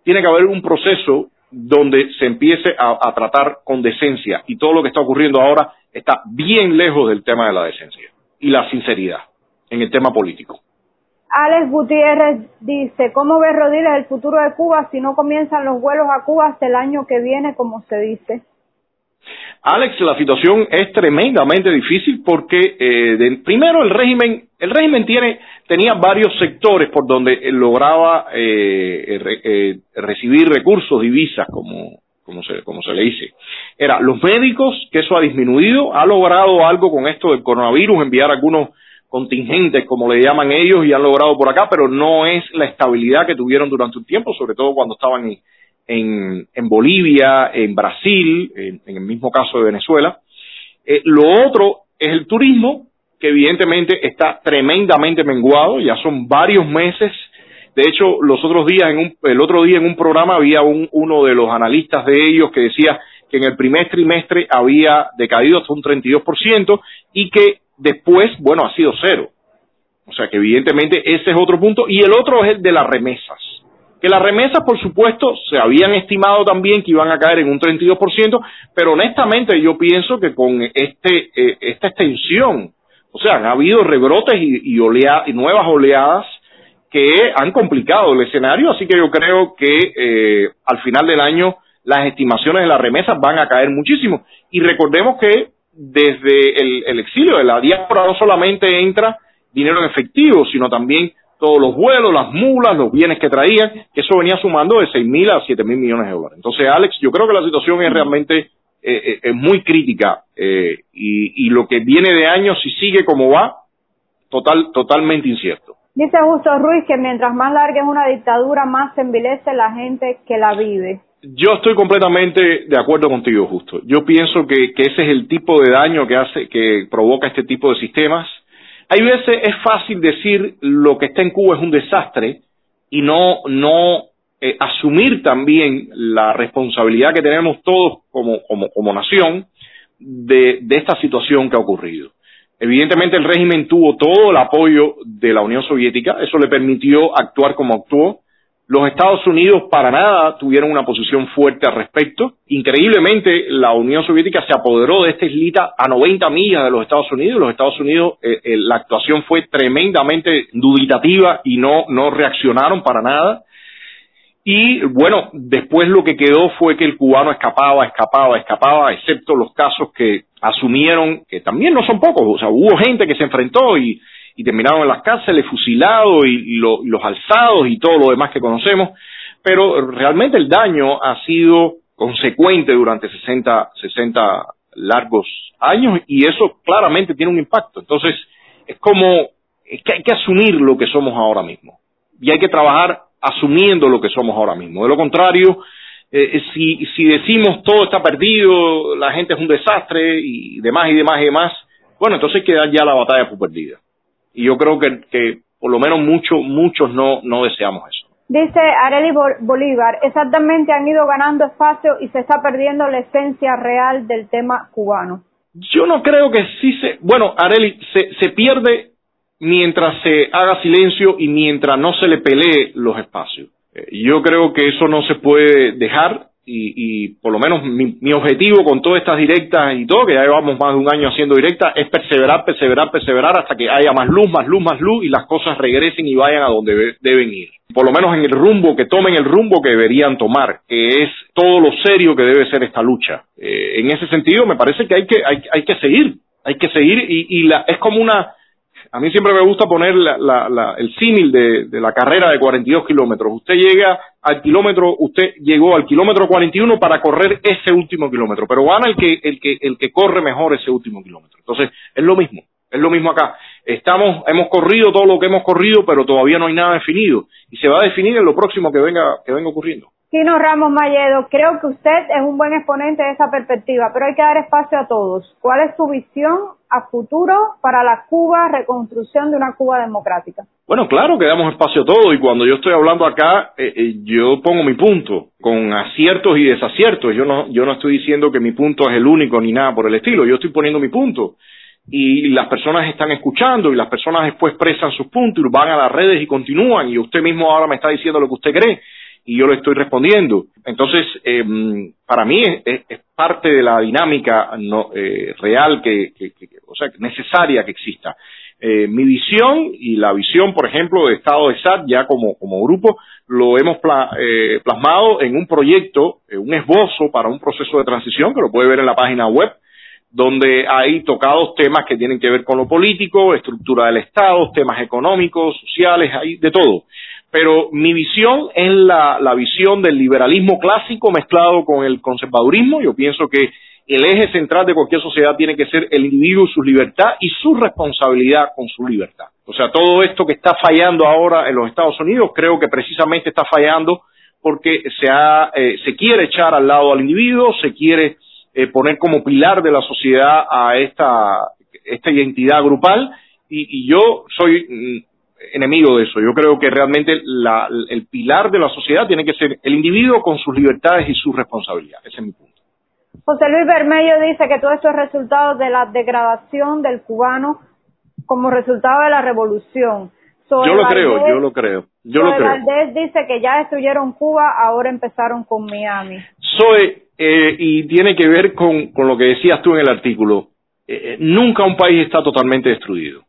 tiene que haber un proceso donde se empiece a, tratar con decencia y todo lo que está ocurriendo ahora está bien lejos del tema de la decencia y la sinceridad en el tema político. Alex Gutiérrez dice, ¿cómo ve Rodríguez el futuro de Cuba si no comienzan los vuelos a Cuba hasta el año que viene, como se dice? Alex, la situación es tremendamente difícil porque, eh, primero, el régimen, el régimen tiene, tenía varios sectores por donde lograba eh, eh, recibir recursos, divisas, como, como, se, como se le dice. Era los médicos, que eso ha disminuido, ha logrado algo con esto del coronavirus, enviar algunos contingentes, como le llaman ellos, y han logrado por acá, pero no es la estabilidad que tuvieron durante un tiempo, sobre todo cuando estaban en en, en Bolivia, en Brasil, en, el mismo caso de Venezuela. Eh, lo otro es el turismo, que evidentemente está tremendamente menguado, ya son varios meses. De hecho, los otros días, en un, el otro día en un programa había un, uno de los analistas de ellos que decía que en el primer trimestre había decaído hasta un 32% y que después, bueno, ha sido cero. O sea que evidentemente ese es otro punto. Y el otro es el de las remesas que las remesas, por supuesto, se habían estimado también que iban a caer en un 32%, pero honestamente yo pienso que con este, eh, esta extensión, o sea, han habido rebrotes y, y, nuevas oleadas que han complicado el escenario, así que yo creo que eh, al final del año las estimaciones de las remesas van a caer muchísimo. Y recordemos que desde el, el exilio de la diáspora no solamente entra dinero en efectivo, sino también todos los vuelos, las mulas, los bienes que traían, que eso venía sumando de seis mil a siete mil millones de dólares. Entonces, Alex, yo creo que la situación es realmente eh, eh muy crítica eh, y, y, lo que viene de años, si sigue como va, total, totalmente incierto. Dice Justo Ruiz que mientras más larga es una dictadura, más se envilece la gente que la vive. Yo estoy completamente de acuerdo contigo, Justo. Yo pienso que, que ese es el tipo de daño que hace, que provoca este tipo de sistemas hay veces es fácil decir lo que está en Cuba es un desastre y no, no eh, asumir también la responsabilidad que tenemos todos como, como, como nación de, de esta situación que ha ocurrido. Evidentemente el régimen tuvo todo el apoyo de la Unión Soviética, eso le permitió actuar como actuó, Los Estados Unidos para nada tuvieron una posición fuerte al respecto. Increíblemente, la Unión Soviética se apoderó de esta islita a 90 millas de los Estados Unidos. Los Estados Unidos, eh, eh, la actuación fue tremendamente duditativa y no reaccionaron para nada. Y bueno, después lo que quedó fue que el cubano escapaba, escapaba, escapaba, excepto los casos que asumieron, que también no son pocos, o sea, hubo gente que se enfrentó y, y terminaron en las cárceles fusilados y, los alzados y todo lo demás que conocemos, pero realmente el daño ha sido consecuente durante 60, 60 largos años y eso claramente tiene un impacto. Entonces, es como es que hay que asumir lo que somos ahora mismo y hay que trabajar asumiendo lo que somos ahora mismo. De lo contrario, eh, si, si decimos todo está perdido, la gente es un desastre y demás y demás y demás, bueno, entonces queda ya la batalla por perdida. Y yo creo que, que por lo menos muchos, muchos no, no deseamos eso. Dice Areli Bolívar, exactamente han ido ganando espacio y se está perdiendo la esencia real del tema cubano. Yo no creo que sí se, bueno, Areli, se, se pierde mientras se haga silencio y mientras no se le pelee los espacios. Eh, yo creo que eso no se puede dejar y, y por lo menos mi, mi, objetivo con todas estas directas y todo, que ya llevamos más de un año haciendo directas, es perseverar, perseverar, perseverar hasta que haya más luz, más luz, más luz y las cosas regresen y vayan a donde deben ir. Por lo menos en el rumbo, que tomen el rumbo que deberían tomar, que es todo lo serio que debe ser esta lucha. Eh, en ese sentido, me parece que hay que, hay, hay que seguir, hay que seguir y, y la, es como una, a mí siempre me gusta poner el símil de, la carrera de 42 kilómetros. Usted llega al kilómetro, usted llegó al kilómetro 41 para correr ese último kilómetro, pero gana el que, el que, el que corre mejor ese último kilómetro. Entonces, es lo mismo, es lo mismo acá. Estamos, hemos corrido todo lo que hemos corrido, pero todavía no hay nada definido. Y se va a definir en lo próximo que venga, que venga ocurriendo. Kino Ramos Mayedo, creo que usted es un buen exponente de esa perspectiva, pero hay que dar espacio a todos. ¿Cuál es su visión a futuro para la Cuba, reconstrucción de una Cuba democrática? Bueno, claro que damos espacio a todo y cuando yo estoy hablando acá, eh, eh, yo pongo mi punto con aciertos y desaciertos. Yo no, yo no estoy diciendo que mi punto es el único ni nada por el estilo. Yo estoy poniendo mi punto y las personas están escuchando y las personas después expresan sus puntos y van a las redes y continúan y usted mismo ahora me está diciendo lo que usted cree y yo le estoy respondiendo. Entonces, eh, para mí es, parte de la dinámica no, eh, real, que, o sea, necesaria que exista. Eh, mi visión y la visión, por ejemplo, de Estado de SAT, ya como, como grupo, lo hemos eh, plasmado en un proyecto, un esbozo para un proceso de transición, que lo puede ver en la página web, donde hay tocados temas que tienen que ver con lo político, estructura del Estado, temas económicos, sociales, hay de todo pero mi visión es la, la visión del liberalismo clásico mezclado con el conservadurismo. Yo pienso que el eje central de cualquier sociedad tiene que ser el individuo, su libertad y su responsabilidad con su libertad. O sea, todo esto que está fallando ahora en los Estados Unidos, creo que precisamente está fallando porque se, ha, eh, se quiere echar al lado al individuo, se quiere eh, poner como pilar de la sociedad a esta, esta identidad grupal y, y yo soy mm, enemigo de eso. Yo creo que realmente la, el pilar de la sociedad tiene que ser el individuo con sus libertades y sus responsabilidades. Ese es mi punto. José Luis Bermello dice que todo esto es resultado de la degradación del cubano como resultado de la revolución. yo lo creo, yo lo creo. Yo lo creo. Valdés dice que ya destruyeron Cuba, ahora empezaron con Miami. Soy, eh, y tiene que ver con, con lo que decías tú en el artículo. Eh, eh nunca un país está totalmente destruido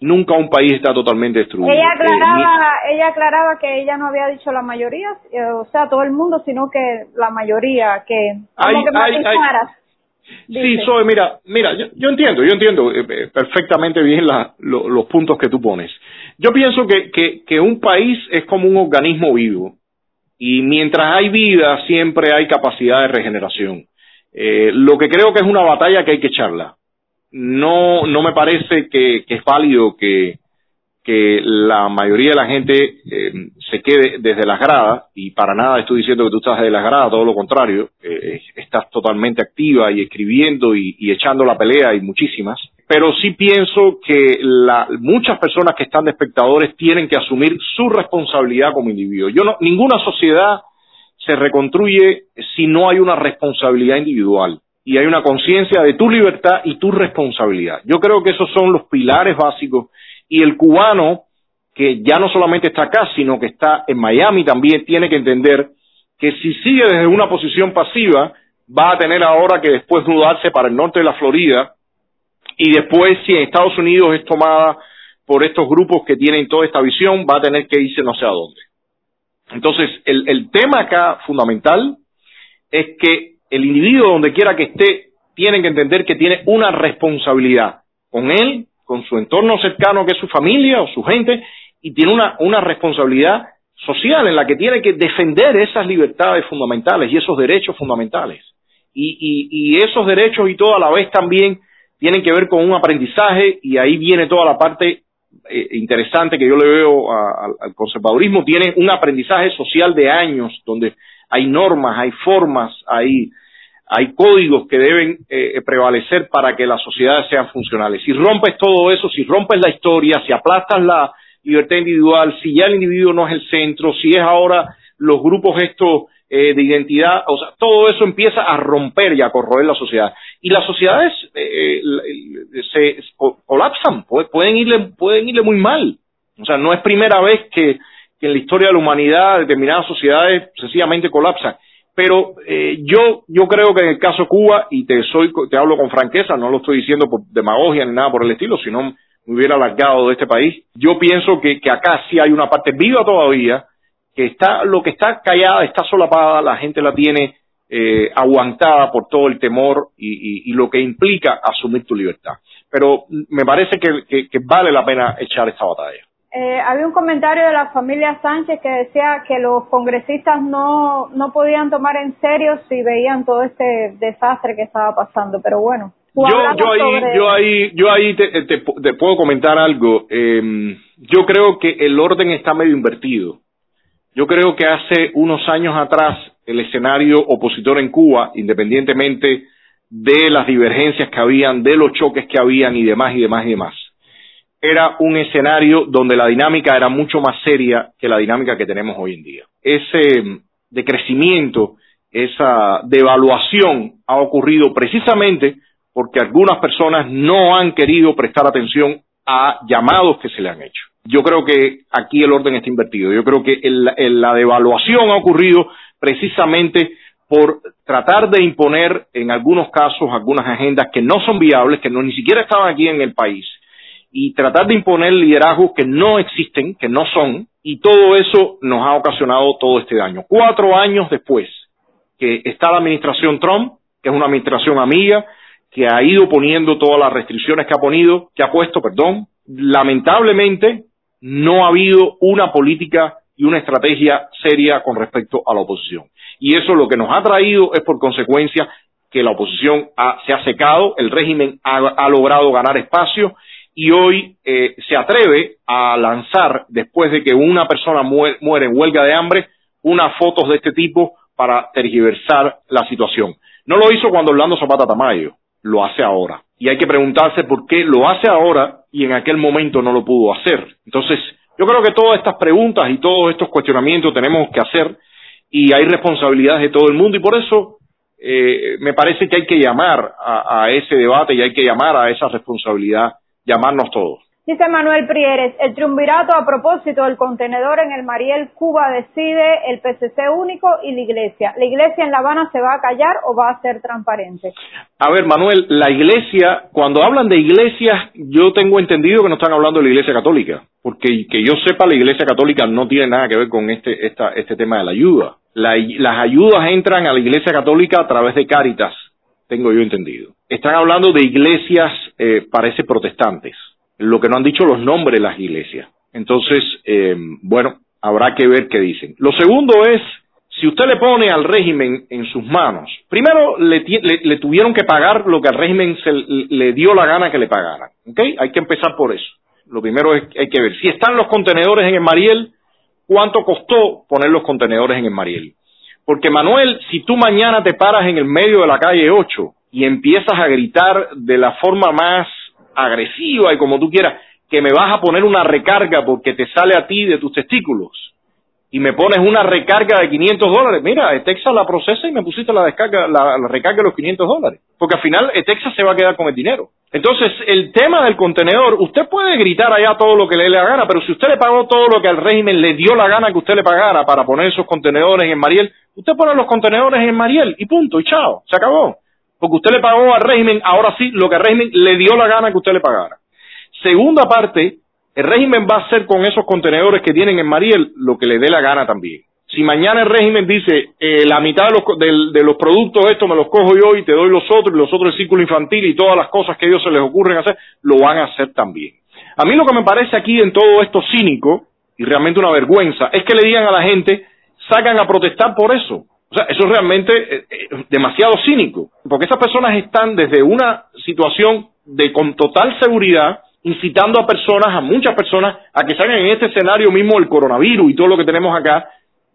nunca un país está totalmente destruido. Ella eh, aclaraba, ella aclaraba que ella no había dicho la mayoría, eh, o sea, todo el mundo, sino que la mayoría, que hay, Sí, soy, mira, mira, yo, entiendo, yo entiendo eh, perfectamente bien los puntos que tú pones. Yo pienso que, que, que un país es como un organismo vivo y mientras hay vida siempre hay capacidad de regeneración. Eh, lo que creo que es una batalla que hay que echarla no, no me parece que, es válido que, que la mayoría de la gente eh, se quede desde las gradas, y para nada estoy diciendo que tú estás desde las gradas, todo lo contrario, eh, estás totalmente activa y escribiendo y, y, echando la pelea, y muchísimas, pero sí pienso que la, muchas personas que están de espectadores tienen que asumir su responsabilidad como individuo. Yo no, ninguna sociedad se reconstruye si no hay una responsabilidad individual y hay una conciencia de tu libertad y tu responsabilidad. Yo creo que esos son los pilares básicos y el cubano que ya no solamente está acá, sino que está en Miami también, tiene que entender que si sigue desde una posición pasiva, va a tener ahora que después mudarse para el norte de la Florida y después si en Estados Unidos es tomada por estos grupos que tienen toda esta visión, va a tener que irse no sé a dónde. Entonces, el, el tema acá fundamental es que el individuo donde quiera que esté tiene que entender que tiene una responsabilidad con él, con su entorno cercano que es su familia o su gente, y tiene una, una responsabilidad social en la que tiene que defender esas libertades fundamentales y esos derechos fundamentales. Y, y, esos derechos y todo a la vez también tienen que ver con un aprendizaje y ahí viene toda la parte eh, interesante que yo le veo al conservadurismo, tiene un aprendizaje social de años donde hay normas, hay formas, hay, hay códigos que deben eh, prevalecer para que las sociedades sean funcionales. Si rompes todo eso, si rompes la historia, si aplastas la libertad individual, si ya el individuo no es el centro, si es ahora los grupos estos eh, de identidad, o sea, todo eso empieza a romper y a corroer la sociedad. Y las sociedades eh, se colapsan, pueden irle, pueden irle muy mal. O sea, no es primera vez que, que en la historia de la humanidad determinadas sociedades sencillamente colapsan. Pero eh, yo, yo creo que en el caso Cuba, y te, soy, te hablo con franqueza, no lo estoy diciendo por demagogia ni nada por el estilo, sino me hubiera alargado de este país, yo pienso que, que acá sí hay una parte viva todavía, que está, lo que está callada, está solapada, la gente la tiene eh, aguantada por todo el temor y, y, lo que implica asumir tu libertad. Pero me parece que, que, vale la pena echar esta batalla. Eh, había un comentario de la familia Sánchez que decía que los congresistas no, no podían tomar en serio si veían todo este desastre que estaba pasando, pero bueno. Yo, yo ahí, yo ahí, yo ahí te, te, te puedo comentar algo. Eh, yo creo que el orden está medio invertido. Yo creo que hace unos años atrás el escenario opositor en Cuba, independientemente de las divergencias que habían, de los choques que habían y demás y demás y demás, era un escenario donde la dinámica era mucho más seria que la dinámica que tenemos hoy en día. Ese mm, decrecimiento, esa devaluación ha ocurrido precisamente porque algunas personas no han querido prestar atención a llamados que se le han hecho yo creo que aquí el orden está invertido. Yo creo que la devaluación ha ocurrido precisamente por tratar de imponer en algunos casos algunas agendas que no son viables, que no ni siquiera estaban aquí en el país, y tratar de imponer liderazgos que no existen, que no son, y todo eso nos ha ocasionado todo este daño. Cuatro años después que está la administración Trump, que es una administración amiga, que ha ido poniendo todas las restricciones que ha ponido, que ha puesto, perdón, lamentablemente no ha habido una política y una estrategia seria con respecto a la oposición. Y eso lo que nos ha traído es por consecuencia que la oposición se ha secado, el régimen ha, logrado ganar espacio y hoy eh, se atreve a lanzar, después de que una persona muere, en huelga de hambre, unas fotos de este tipo para tergiversar la situación. No lo hizo cuando Orlando Zapata Tamayo, lo hace ahora. Y hay que preguntarse por qué lo hace ahora y en aquel momento no lo pudo hacer. Entonces, yo creo que todas estas preguntas y todos estos cuestionamientos tenemos que hacer y hay responsabilidades de todo el mundo y por eso eh, me parece que hay que llamar a ese debate y hay que llamar a esa responsabilidad, llamarnos todos. Dice Manuel Prieres, el triunvirato a propósito del contenedor en el Mariel Cuba decide el PCC único y la iglesia. ¿La iglesia en La Habana se va a callar o va a ser transparente? A ver, Manuel, la iglesia, cuando hablan de iglesias, yo tengo entendido que no están hablando de la iglesia católica, porque que yo sepa, la iglesia católica no tiene nada que ver con este, esta, este tema de la ayuda. las ayudas entran a la iglesia católica a través de Cáritas, tengo yo entendido. Están hablando de iglesias, eh, parece protestantes lo que no han dicho los nombres de las iglesias. Entonces, eh, bueno, habrá que ver qué dicen. Lo segundo es, si usted le pone al régimen en sus manos, primero le, le, tuvieron que pagar lo que al régimen se le dio la gana que le pagaran. ¿Ok? Hay que empezar por eso. Lo primero es hay que ver. Si están los contenedores en el Mariel, ¿cuánto costó poner los contenedores en el Mariel? Porque Manuel, si tú mañana te paras en el medio de la calle 8 y empiezas a gritar de la forma más agresiva y como tú quieras, que me vas a poner una recarga porque te sale a ti de tus testículos. Y me pones una recarga de 500 dólares, mira, Etexa la procesa y me pusiste la descarga, la, recarga de los 500 dólares. Porque al final Etexa se va a quedar con el dinero. Entonces, el tema del contenedor, usted puede gritar allá todo lo que le dé la gana, pero si usted le pagó todo lo que al régimen le dio la gana que usted le pagara para poner esos contenedores en Mariel, usted pone los contenedores en Mariel y punto, y chao, se acabó. Porque usted le pagó al régimen, ahora sí, lo que al régimen le dio la gana que usted le pagara. Segunda parte, el régimen va a hacer con esos contenedores que tienen en Mariel lo que le dé la gana también. Si mañana el régimen dice eh, la mitad de los, de, los productos estos me los cojo yo y te doy los otros y los otros el círculo infantil y todas las cosas que a ellos se les ocurren hacer, lo van a hacer también. A mí lo que me parece aquí en todo esto cínico y realmente una vergüenza es que le digan a la gente sacan a protestar por eso. O sea, eso es realmente eh, eh, demasiado cínico, porque esas personas están desde una situación de con total seguridad incitando a personas, a muchas personas, a que salgan en este escenario mismo el coronavirus y todo lo que tenemos acá,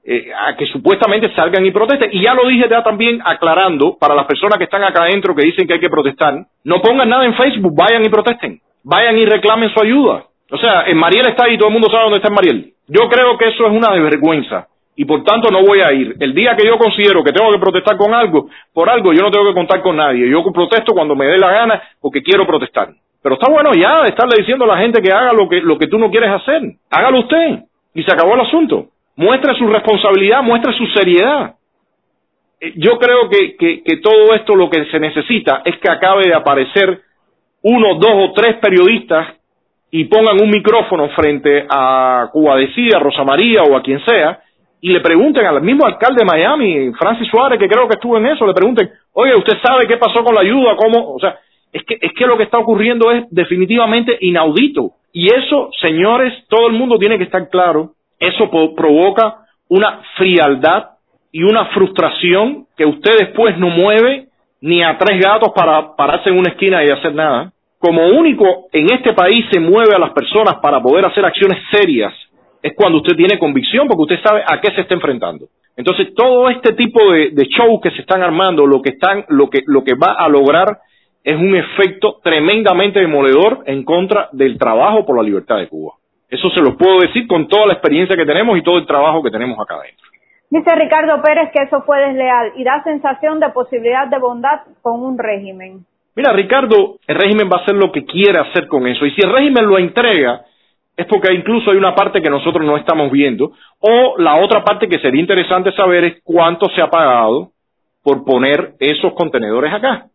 eh, a que supuestamente salgan y protesten. Y ya lo dije ya también aclarando para las personas que están acá adentro que dicen que hay que protestar, no pongan nada en Facebook, vayan y protesten, vayan y reclamen su ayuda. O sea, en Mariel está ahí, todo el mundo sabe dónde está Mariel. Yo creo que eso es una desvergüenza y por tanto no voy a ir. El día que yo considero que tengo que protestar con algo, por algo yo no tengo que contar con nadie. Yo protesto cuando me dé la gana porque quiero protestar. Pero está bueno ya estarle diciendo a la gente que haga lo que, lo que tú no quieres hacer. Hágalo usted. Y se acabó el asunto. Muestre su responsabilidad, muestre su seriedad. Eh, yo creo que, todo esto lo que se necesita es que acabe de aparecer uno, dos o tres periodistas y pongan un micrófono frente a Cuba Rosa María o a quien sea y le pregunten al mismo alcalde de Miami, Francis Suárez, que creo que estuvo en eso, le pregunten, oye, ¿usted sabe qué pasó con la ayuda? ¿Cómo? O sea, es que, es que lo que está ocurriendo es definitivamente inaudito. Y eso, señores, todo el mundo tiene que estar claro, eso provoca una frialdad y una frustración que usted después no mueve ni a tres gatos para pararse en una esquina y hacer nada. Como único en este país se mueve a las personas para poder hacer acciones serias es cuando usted tiene convicción porque usted sabe a qué se está enfrentando. Entonces todo este tipo de, de shows que se están armando, lo que están, lo que, lo que va a lograr es un efecto tremendamente demoledor en contra del trabajo por la libertad de Cuba. Eso se lo puedo decir con toda la experiencia que tenemos y todo el trabajo que tenemos acá adentro. Dice Ricardo Pérez que eso fue desleal y da sensación de posibilidad de bondad con un régimen. Mira, Ricardo, el régimen va a hacer lo que quiere hacer con eso. Y si el régimen lo entrega, es porque incluso hay una parte que nosotros no estamos viendo. O la otra parte que sería interesante saber es cuánto se ha pagado por poner esos contenedores acá.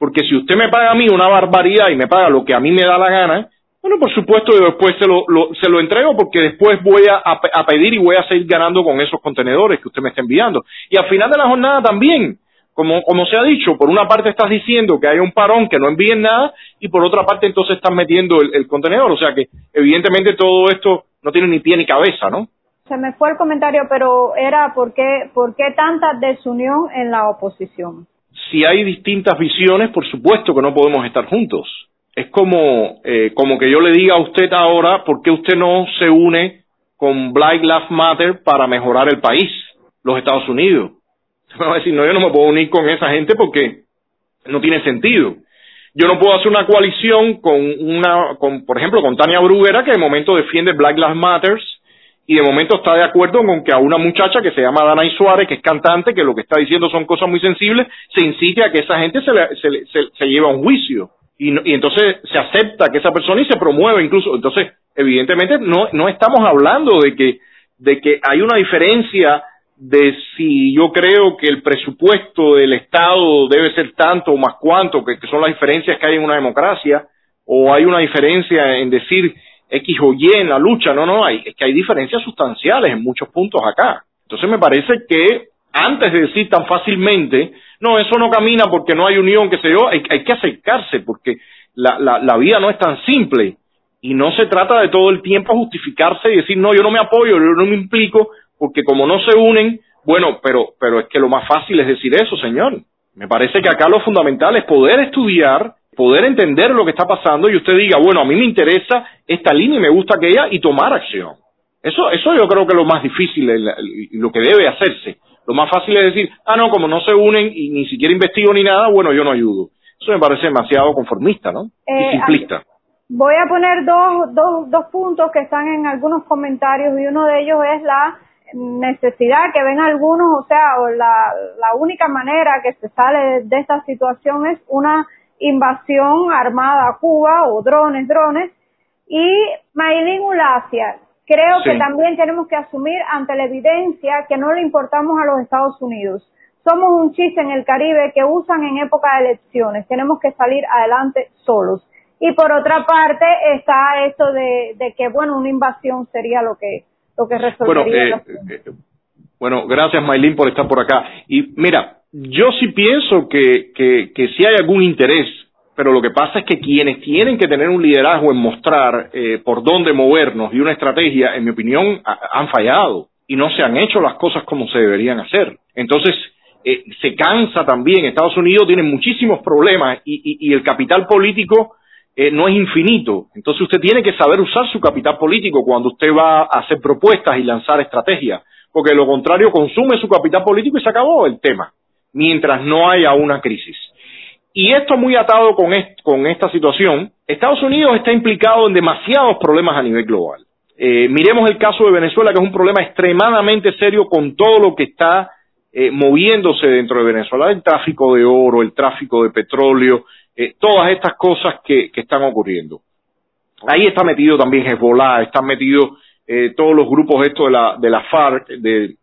Porque si usted me paga a mí una barbaridad y me paga lo que a mí me da la gana, bueno, por supuesto, yo después se lo, se lo entrego porque después voy a, a, pedir y voy a seguir ganando con esos contenedores que usted me está enviando. Y al final de la jornada también, como, como se ha dicho, por una parte estás diciendo que hay un parón, que no envíen nada, y por otra parte entonces estás metiendo el, el contenedor. O sea que evidentemente todo esto no tiene ni pie ni cabeza, ¿no? Se me fue el comentario, pero era por qué, por qué tanta desunión en la oposición si hay distintas visiones, por supuesto que no podemos estar juntos. Es como, eh, como que yo le diga a usted ahora, ¿por qué usted no se une con Black Lives Matter para mejorar el país, los Estados Unidos? Va a decir, no, yo no me puedo unir con esa gente porque no tiene sentido. Yo no puedo hacer una coalición con una, con, por ejemplo, con Tania Bruguera, que de momento defiende Black Lives Matter, y de momento está de acuerdo con que a una muchacha que se llama Danay Suárez, que es cantante, que lo que está diciendo son cosas muy sensibles, se incite a que esa gente se, le, se, se, lleve a un juicio. Y, y, entonces se acepta que esa persona y se promueve incluso. Entonces, evidentemente, no, no estamos hablando de que, de que hay una diferencia de si yo creo que el presupuesto del Estado debe ser tanto o más cuanto, que son las diferencias que hay en una democracia, o hay una diferencia en decir X o Y en la lucha, no, no, hay, es que hay diferencias sustanciales en muchos puntos acá. Entonces me parece que antes de decir tan fácilmente, no, eso no camina porque no hay unión, que sé yo, hay, hay que acercarse porque la, la, la vida no es tan simple y no se trata de todo el tiempo justificarse y decir, no, yo no me apoyo, yo no me implico, porque como no se unen, bueno, pero, pero es que lo más fácil es decir eso, señor. Me parece que acá lo fundamental es poder estudiar poder entender lo que está pasando y usted diga, bueno, a mí me interesa esta línea y me gusta aquella y tomar acción. Eso, eso yo creo que es lo más difícil, lo que debe hacerse. Lo más fácil es decir, ah, no, como no se unen y ni siquiera investigo ni nada, bueno, yo no ayudo. Eso me parece demasiado conformista, ¿no? y eh, simplista. Voy a poner dos, dos, dos puntos que están en algunos comentarios y uno de ellos es la necesidad que ven algunos, o sea, la, la única manera que se sale de esta situación es una invasión armada a Cuba o drones, drones. Y Maylin Ulacia, creo que también tenemos que asumir ante la evidencia que no le importamos a los Estados Unidos. Somos un chiste en el Caribe que usan en época de elecciones. Tenemos que salir adelante solos. Y por otra parte está esto de, de que, bueno, una invasión sería lo que, lo que resolvería. Bueno, eh, eh, bueno gracias Maylin por estar por acá. Y mira, yo sí pienso que, que, que si hay algún interés, pero lo que pasa es que quienes tienen que tener un liderazgo en mostrar eh, por dónde movernos y una estrategia, en mi opinión, han fallado y no se han hecho las cosas como se deberían hacer. Entonces, eh, se cansa también. Estados Unidos tiene muchísimos problemas y, el capital político eh, no es infinito. Entonces usted tiene que saber usar su capital político cuando usted va a hacer propuestas y lanzar estrategias, porque lo contrario consume su capital político y se acabó el tema, mientras no haya una crisis. Y esto muy atado con, con esta situación, Estados Unidos está implicado en demasiados problemas a nivel global. Eh, miremos el caso de Venezuela, que es un problema extremadamente serio con todo lo que está eh, moviéndose dentro de Venezuela, el tráfico de oro, el tráfico de petróleo, eh, todas estas cosas que, están ocurriendo. Ahí está metido también Hezbollah, están metidos eh, todos los grupos estos de la, de la FARC, de,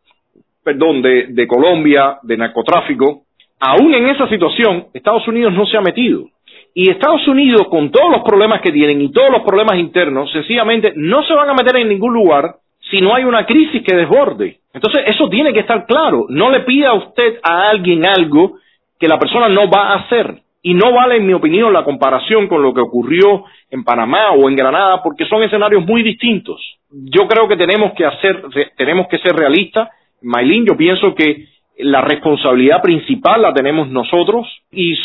perdón, de, de Colombia, de narcotráfico. Aún en esa situación, Estados Unidos no se ha metido. Y Estados Unidos, con todos los problemas que tienen y todos los problemas internos, sencillamente no se van a meter en ningún lugar si no hay una crisis que desborde. Entonces, eso tiene que estar claro. No le pida a usted a alguien algo que la persona no va a hacer. Y no vale, en mi opinión, la comparación con lo que ocurrió en Panamá o en Granada, porque son escenarios muy distintos. Yo creo que tenemos que hacer, tenemos que ser realistas. Maylin, yo pienso que la responsabilidad principal la tenemos nosotros y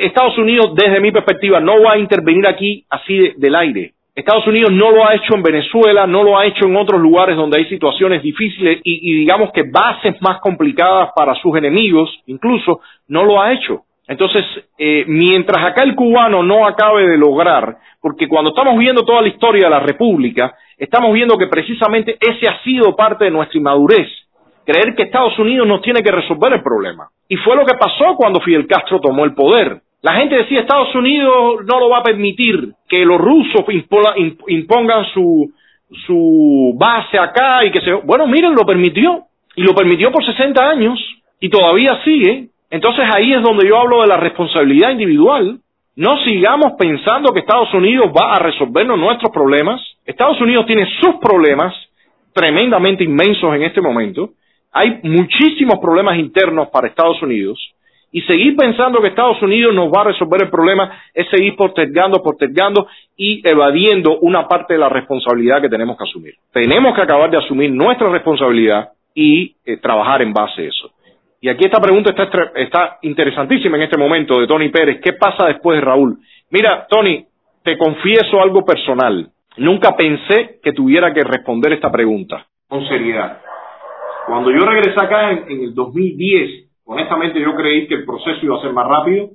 Estados Unidos, desde mi perspectiva, no va a intervenir aquí así del aire. Estados Unidos no lo ha hecho en Venezuela, no lo ha hecho en otros lugares donde hay situaciones difíciles y, digamos que bases más complicadas para sus enemigos, incluso, no lo ha hecho. Entonces, eh, mientras acá el cubano no acabe de lograr, porque cuando estamos viendo toda la historia de la República, estamos viendo que precisamente ese ha sido parte de nuestra inmadurez, creer que Estados Unidos nos tiene que resolver el problema. Y fue lo que pasó cuando Fidel Castro tomó el poder. La gente decía Estados Unidos no lo va a permitir que los rusos impongan su, su base acá y que se... Bueno, miren, lo permitió. Y lo permitió por 60 años y todavía sigue. Entonces ahí es donde yo hablo de la responsabilidad individual. No sigamos pensando que Estados Unidos va a resolvernos nuestros problemas. Estados Unidos tiene sus problemas tremendamente inmensos en este momento. Hay muchísimos problemas internos para Estados Unidos y seguir pensando que Estados Unidos nos va a resolver el problema es seguir postergando, postergando y evadiendo una parte de la responsabilidad que tenemos que asumir. Tenemos que acabar de asumir nuestra responsabilidad y eh, trabajar en base a eso. Y aquí esta pregunta está, está interesantísima en este momento de Tony Pérez. ¿Qué pasa después de Raúl? Mira, Tony, te confieso algo personal. Nunca pensé que tuviera que responder esta pregunta. Con seriedad. Cuando yo regresé acá en, en el 2010, honestamente yo creí que el proceso iba a ser más rápido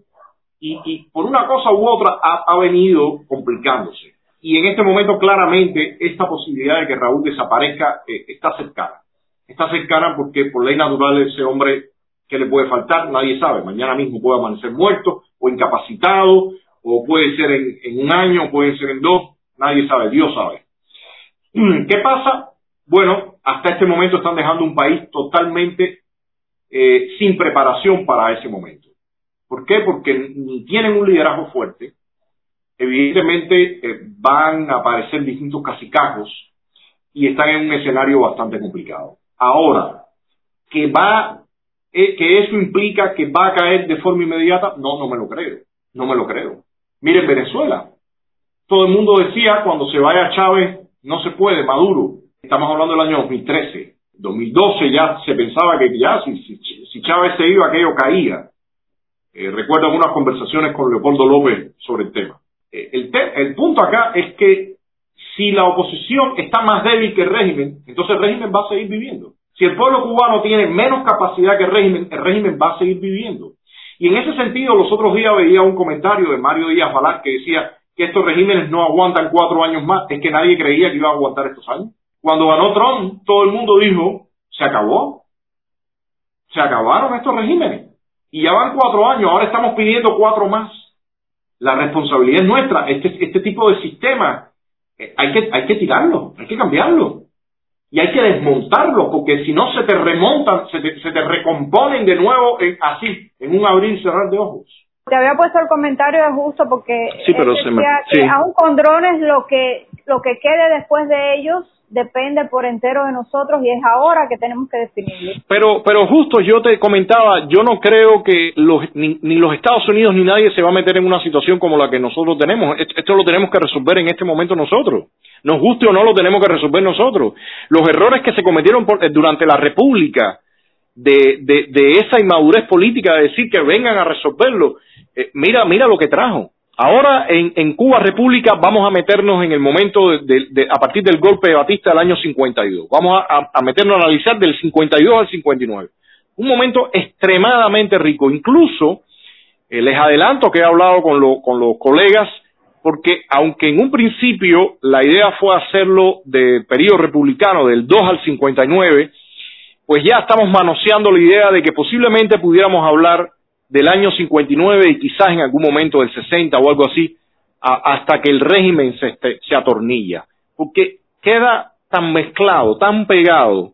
y, por una cosa u otra ha, venido complicándose. Y en este momento claramente esta posibilidad de que Raúl desaparezca eh, está cercana. Está cercana porque por ley natural ese hombre que le puede faltar, nadie sabe. Mañana mismo puede amanecer muerto o incapacitado o puede ser en, un año, puede ser en dos, nadie sabe, Dios sabe. ¿Qué pasa? Bueno, hasta este momento están dejando un país totalmente eh, sin preparación para ese momento. ¿Por qué? Porque ni tienen un liderazgo fuerte, evidentemente eh, van a aparecer distintos casicajos y están en un escenario bastante complicado. Ahora, que va, que eso implica que va a caer de forma inmediata, no, no me lo creo, no me lo creo. Miren Venezuela, todo el mundo decía cuando se vaya Chávez, no se puede, Maduro, estamos hablando del año 2013, 2012 ya se pensaba que ya si, si, Chávez se iba, aquello caía. Eh, recuerdo algunas conversaciones con Leopoldo López sobre el tema. Eh, el, el punto acá es que si la oposición está más débil que el régimen, entonces el régimen va a seguir viviendo. Si el pueblo cubano tiene menos capacidad que el régimen, el régimen va a seguir viviendo. Y en ese sentido, los otros días veía un comentario de Mario Díaz Balán que decía que estos regímenes no aguantan cuatro años más. Es que nadie creía que iba a aguantar estos años. Cuando ganó Trump, todo el mundo dijo, se acabó. Se acabaron estos regímenes. Y ya van cuatro años, ahora estamos pidiendo cuatro más. La responsabilidad es nuestra. Este, este tipo de sistema eh, hay, que, hay que tirarlo, hay que cambiarlo. Y hay que desmontarlo, porque si no se te remontan, se te, se te recomponen de nuevo así, en un abrir y cerrar de ojos. Te había puesto el comentario de justo porque sí, pero se me, que aún con drones lo que lo que quede después de ellos depende por entero de nosotros y es ahora que tenemos que definirlo. Pero, pero justo yo te comentaba, yo no creo que los, ni, los Estados Unidos ni nadie se va a meter en una situación como la que nosotros tenemos. Esto, lo tenemos que resolver en este momento nosotros. Nos guste o no, lo tenemos que resolver nosotros. Los errores que se cometieron por, durante la República de, de, de, esa inmadurez política de decir que vengan a resolverlo, eh, mira, mira lo que trajo. Ahora en, en, Cuba República vamos a meternos en el momento de, de, a partir del golpe de Batista del año 52. Vamos a, a, meternos a analizar del 52 al 59. Un momento extremadamente rico. Incluso eh, les adelanto que he hablado con, lo, con los colegas porque aunque en un principio la idea fue hacerlo de periodo republicano del 2 al 59, pues ya estamos manoseando la idea de que posiblemente pudiéramos hablar del año 59 y quizás en algún momento del 60 o algo así, a, hasta que el régimen se, este, se atornilla. Porque queda tan mezclado, tan pegado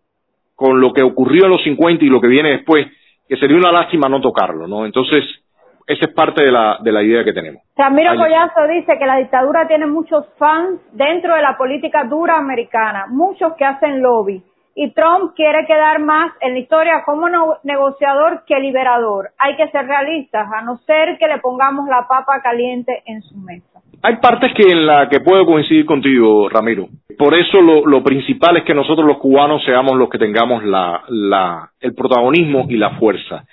con lo que ocurrió en los 50 y lo que viene después, que sería una lástima no tocarlo, ¿no? Entonces, esa es parte de la, de la idea que tenemos. Ramiro Collazo dice que la dictadura tiene muchos fans dentro de la política dura americana, muchos que hacen lobby y Trump quiere quedar más en la historia como negociador que liberador. Hay que ser realistas, a no ser que le pongamos la papa caliente en su mesa. Hay partes que en la que puedo coincidir contigo, Ramiro. Por eso lo, principal es que nosotros los cubanos seamos los que tengamos el protagonismo y la fuerza.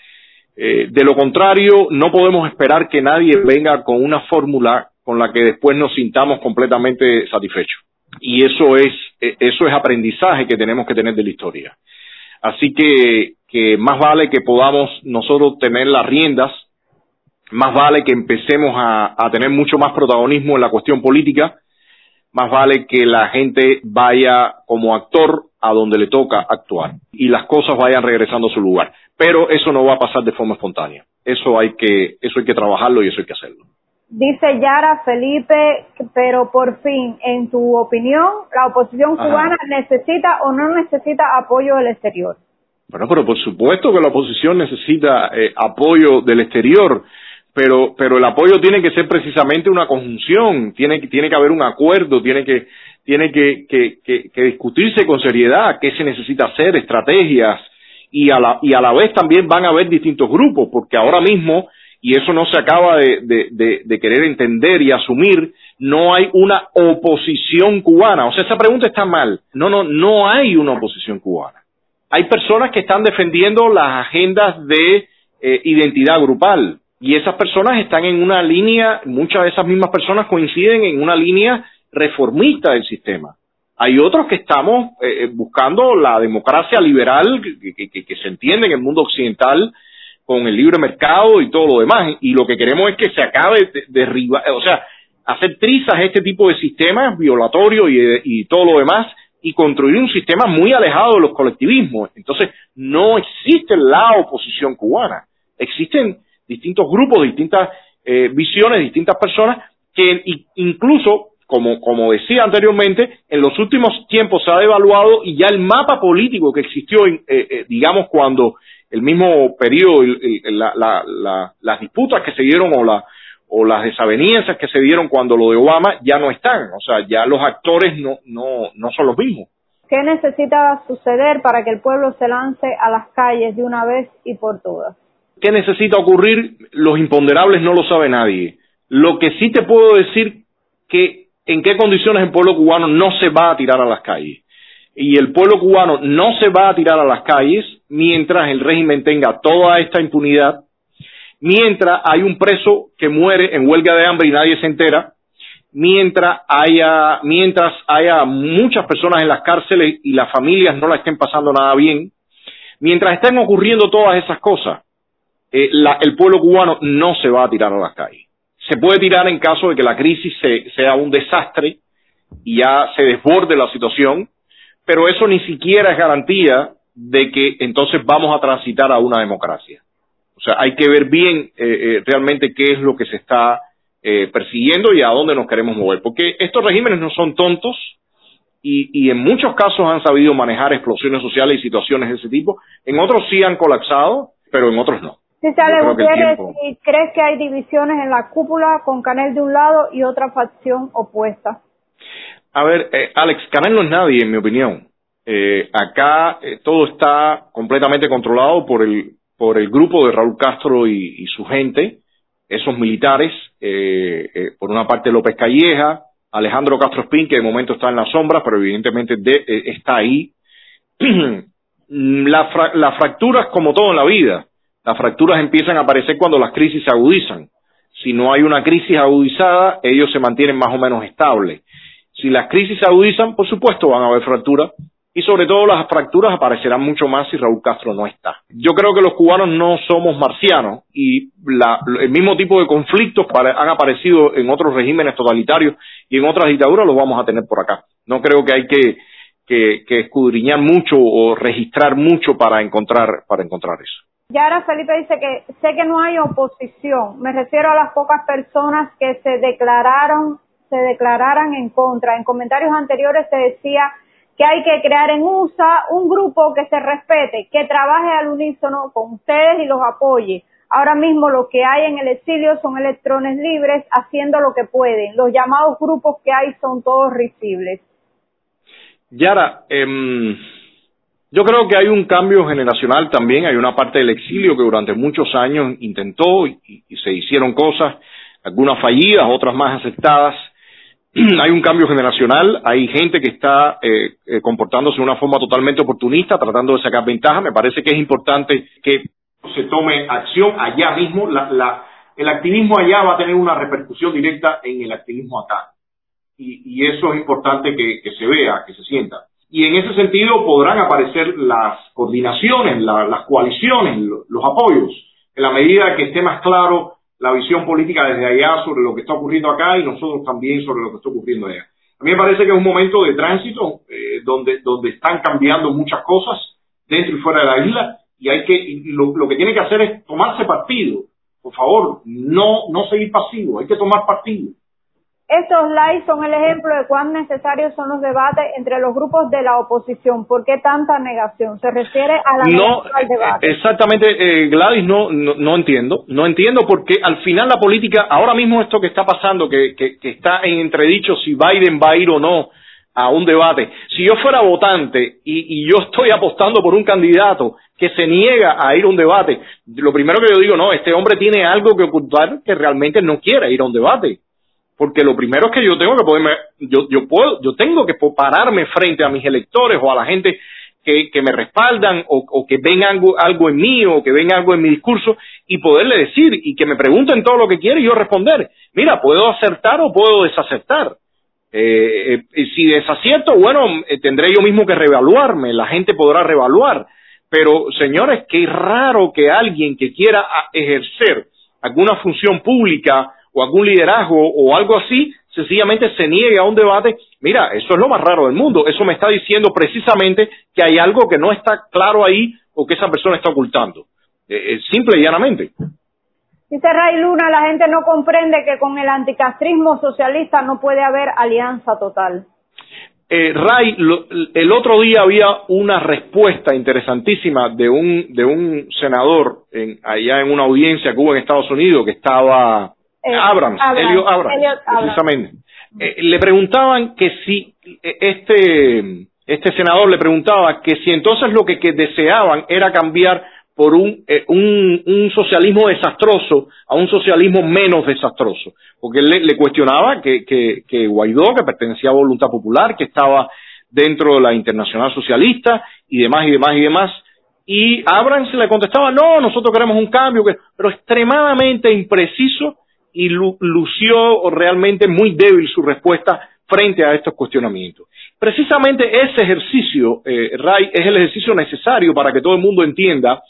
Eh, de lo contrario, no podemos esperar que nadie venga con una fórmula con la que después nos sintamos completamente satisfechos y eso es, e, eso es aprendizaje que tenemos que tener de la historia. Así que, que más vale que podamos nosotros tener las riendas, más vale que empecemos a, a tener mucho más protagonismo en la cuestión política, más vale que la gente vaya como actor a donde le toca actuar y las cosas vayan regresando a su lugar. Pero eso no va a pasar de forma espontánea. Eso hay que, eso hay que trabajarlo y eso hay que hacerlo. Dice Yara Felipe, pero por fin, en tu opinión, ¿la oposición cubana necesita o no necesita apoyo del exterior? Bueno, pero por supuesto que la oposición necesita eh, apoyo del exterior, pero, pero el apoyo tiene que ser precisamente una conjunción, tiene, tiene que haber un acuerdo, tiene que, tiene que, que, que, que discutirse con seriedad qué se necesita hacer, estrategias, y a, la, y a la vez también van a haber distintos grupos, porque ahora mismo y eso no se acaba de, querer entender y asumir, no hay una oposición cubana. O sea, esa pregunta está mal. No, no, no hay una oposición cubana. Hay personas que están defendiendo las agendas de eh, identidad grupal y esas personas están en una línea, muchas de esas mismas personas coinciden en una línea reformista del sistema. Hay otros que estamos eh, eh, buscando la democracia liberal que, que, que, se entiende en el mundo occidental con el libre mercado y todo lo demás. Y lo que queremos es que se acabe de o sea, hacer trizas este tipo de sistemas violatorios y, y todo lo demás y construir un sistema muy alejado de los colectivismos. Entonces, no existe la oposición cubana. Existen distintos grupos, distintas eh, visiones, distintas personas que incluso, como, como decía anteriormente, en los últimos tiempos se ha devaluado y ya el mapa político que existió, eh, eh, digamos, cuando el mismo periodo, la, la, las disputas que se dieron o, la, o las desavenencias que se dieron cuando lo de Obama ya no están, o sea, ya los actores no, no, no son los mismos. ¿Qué necesita suceder para que el pueblo se lance a las calles de una vez y por todas? ¿Qué necesita ocurrir? Los imponderables no lo sabe nadie. Lo que sí te puedo decir que en qué condiciones el pueblo cubano no se va a tirar a las calles y el pueblo cubano no se va a tirar a las calles mientras el régimen tenga toda esta impunidad, mientras hay un preso que muere en huelga de hambre y nadie se entera, mientras haya, mientras haya muchas personas en las cárceles y las familias no la estén pasando nada bien, mientras estén ocurriendo todas esas cosas, eh, el pueblo cubano no se va a tirar a las calles. Se puede tirar en caso de que la crisis se, sea un desastre y ya se desborde la situación, pero eso ni siquiera es garantía de que entonces vamos a transitar a una democracia. O sea, hay que ver bien eh, eh, realmente qué es lo que se está eh, persiguiendo y a dónde nos queremos mover, porque estos regímenes no son tontos y, y en muchos casos han sabido manejar explosiones sociales y situaciones de ese tipo, en otros sí han colapsado, pero en otros no. Si sale Gutiérrez, ¿y crees que hay divisiones en la cúpula con Canel de un lado y otra facción opuesta? A ver, eh, Alex, Canel no es nadie, en mi opinión. Eh, acá eh, todo está completamente controlado por el, por el grupo de Raúl Castro y, su gente, esos militares, eh, por una parte López Calleja, Alejandro Castro Espín, que de momento está en la sombra, pero evidentemente de, está ahí. la fra las fracturas, como todo en la vida, las fracturas empiezan a aparecer cuando las crisis se agudizan. Si no hay una crisis agudizada, ellos se mantienen más o menos estables. Si las crisis se agudizan, por supuesto van a haber fracturas y sobre todo las fracturas aparecerán mucho más si Raúl Castro no está. Yo creo que los cubanos no somos marcianos y la, el mismo tipo de conflictos para, han aparecido en otros regímenes totalitarios y en otras dictaduras los vamos a tener por acá. No creo que hay que, que, que escudriñar mucho o registrar mucho para encontrar, para encontrar eso. Y ahora Felipe dice que sé que no hay oposición. Me refiero a las pocas personas que se declararon, se declararan en contra. En comentarios anteriores se decía que hay que crear en USA un grupo que se respete, que trabaje al unísono con ustedes y los apoye. Ahora mismo lo que hay en el exilio son electrones libres haciendo lo que pueden. Los llamados grupos que hay son todos risibles. Yara, eh, yo creo que hay un cambio generacional también, hay una parte del exilio que durante muchos años intentó y se hicieron cosas, algunas fallidas, otras más aceptadas. hay un cambio generacional, hay gente que está eh, eh, comportándose de una forma totalmente oportunista, tratando de sacar ventaja. Me parece que es importante que se tome acción allá mismo. La, la, el activismo allá va a tener una repercusión directa en el activismo acá. Y, y eso es importante que, se vea, que se sienta y en ese sentido podrán aparecer las coordinaciones, la, las coaliciones, los apoyos, en la medida que esté más claro la visión política desde allá sobre lo que está ocurriendo acá y nosotros también sobre lo que está ocurriendo allá. A mí me parece que es un momento de tránsito eh, donde, donde están cambiando muchas cosas dentro y fuera de la isla y hay que lo, lo que tiene que hacer es tomarse partido. Por favor, no, no seguir pasivo, hay que tomar partido. Estos likes son el ejemplo de cuán necesarios son los debates entre los grupos de la oposición. ¿Por qué tanta negación? ¿Se refiere a la no, al debate? Exactamente, eh, Gladys, no, no, no, entiendo. No entiendo porque al final la política, ahora mismo esto que está pasando, que, que, que está en entredicho si Biden va a ir o no a un debate. Si yo fuera votante y, y yo estoy apostando por un candidato que se niega a ir a un debate, lo primero que yo digo, no, este hombre tiene algo que ocultar que realmente no quiere ir a un debate porque lo primero es que yo tengo que poderme, yo, yo puedo, yo tengo que pararme frente a mis electores o a la gente que, que me respaldan o, o que ven algo, algo en mí o que ven algo en mi discurso y poderle decir y que me pregunten todo lo que quiere y yo responder. Mira, puedo acertar o puedo desacertar. Eh, eh, si desacierto, bueno, eh, tendré yo mismo que reevaluarme, la gente podrá reevaluar. Pero, señores, qué raro que alguien que quiera ejercer alguna función pública o algún liderazgo o algo así, sencillamente se niegue a un debate. Mira, eso es lo más raro del mundo. Eso me está diciendo precisamente que hay algo que no está claro ahí o que esa persona está ocultando. Eh, simple y llanamente. Dice Ray Luna, la gente no comprende que con el anticastrismo socialista no puede haber alianza total. Eh, Ray, lo, el otro día había una respuesta interesantísima de un de un senador en, allá en una audiencia que hubo en Estados Unidos que estaba eh, Abrams, Abrams, Elliot Abrams, Elliot precisamente. Eh, le preguntaban que si eh, este este senador le preguntaba que si entonces lo que, que deseaban era cambiar por un, eh, un, un, socialismo desastroso a un socialismo menos desastroso. Porque él le, le cuestionaba que, que, que, Guaidó, que pertenecía a Voluntad Popular, que estaba dentro de la Internacional Socialista y demás y demás y demás. Y Abrams le contestaba, no, nosotros queremos un cambio, pero extremadamente impreciso y lució realmente muy débil su respuesta frente a estos cuestionamientos. Precisamente ese ejercicio, eh, Ray, es el ejercicio necesario para que todo el mundo entienda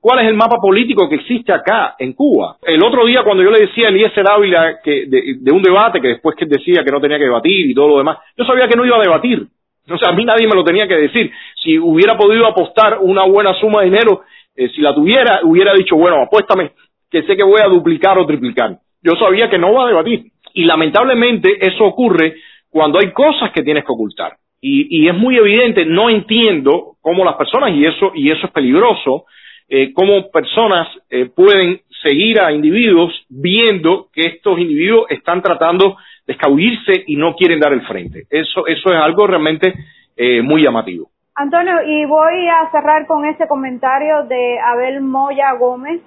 cuál es el mapa político que existe acá en Cuba. El otro día cuando yo le decía a Eliezer Ávila que de, de, un debate que después que decía que no tenía que debatir y todo lo demás, yo sabía que no iba a debatir. O sea, a mí nadie me lo tenía que decir. Si hubiera podido apostar una buena suma de dinero, eh, si la tuviera, hubiera dicho, bueno, apuéstame, que sé que voy a duplicar o triplicar. Yo sabía que no va a debatir. Y lamentablemente eso ocurre cuando hay cosas que tienes que ocultar. Y, y es muy evidente, no entiendo cómo las personas, y eso, y eso es peligroso, eh, cómo personas eh, pueden seguir a individuos viendo que estos individuos están tratando de escabullirse y no quieren dar el frente. Eso, eso es algo realmente eh, muy llamativo. Antonio, y voy a cerrar con ese comentario de Abel Moya Gómez,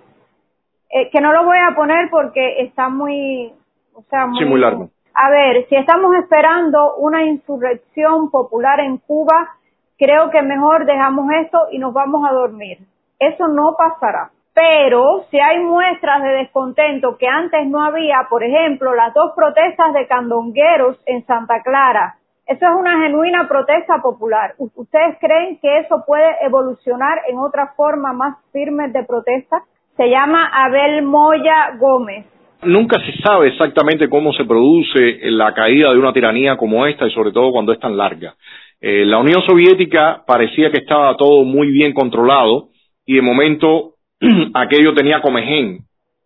eh, que no lo voy a poner porque está muy, o sea, muy, sí, muy largo. A ver, si estamos esperando una insurrección popular en Cuba, creo que mejor dejamos esto y nos vamos a dormir. Eso no pasará. Pero si hay muestras de descontento que antes no había, por ejemplo, las dos protestas de candongueros en Santa Clara, eso es una genuina protesta popular. ¿Ustedes creen que eso puede evolucionar en otra forma más firme de protesta? Se llama Abel Moya Gómez. Nunca se sabe exactamente cómo se produce la caída de una tiranía como esta y sobre todo cuando es tan larga. Eh, la Unión Soviética parecía que estaba todo muy bien controlado y de momento aquello tenía comején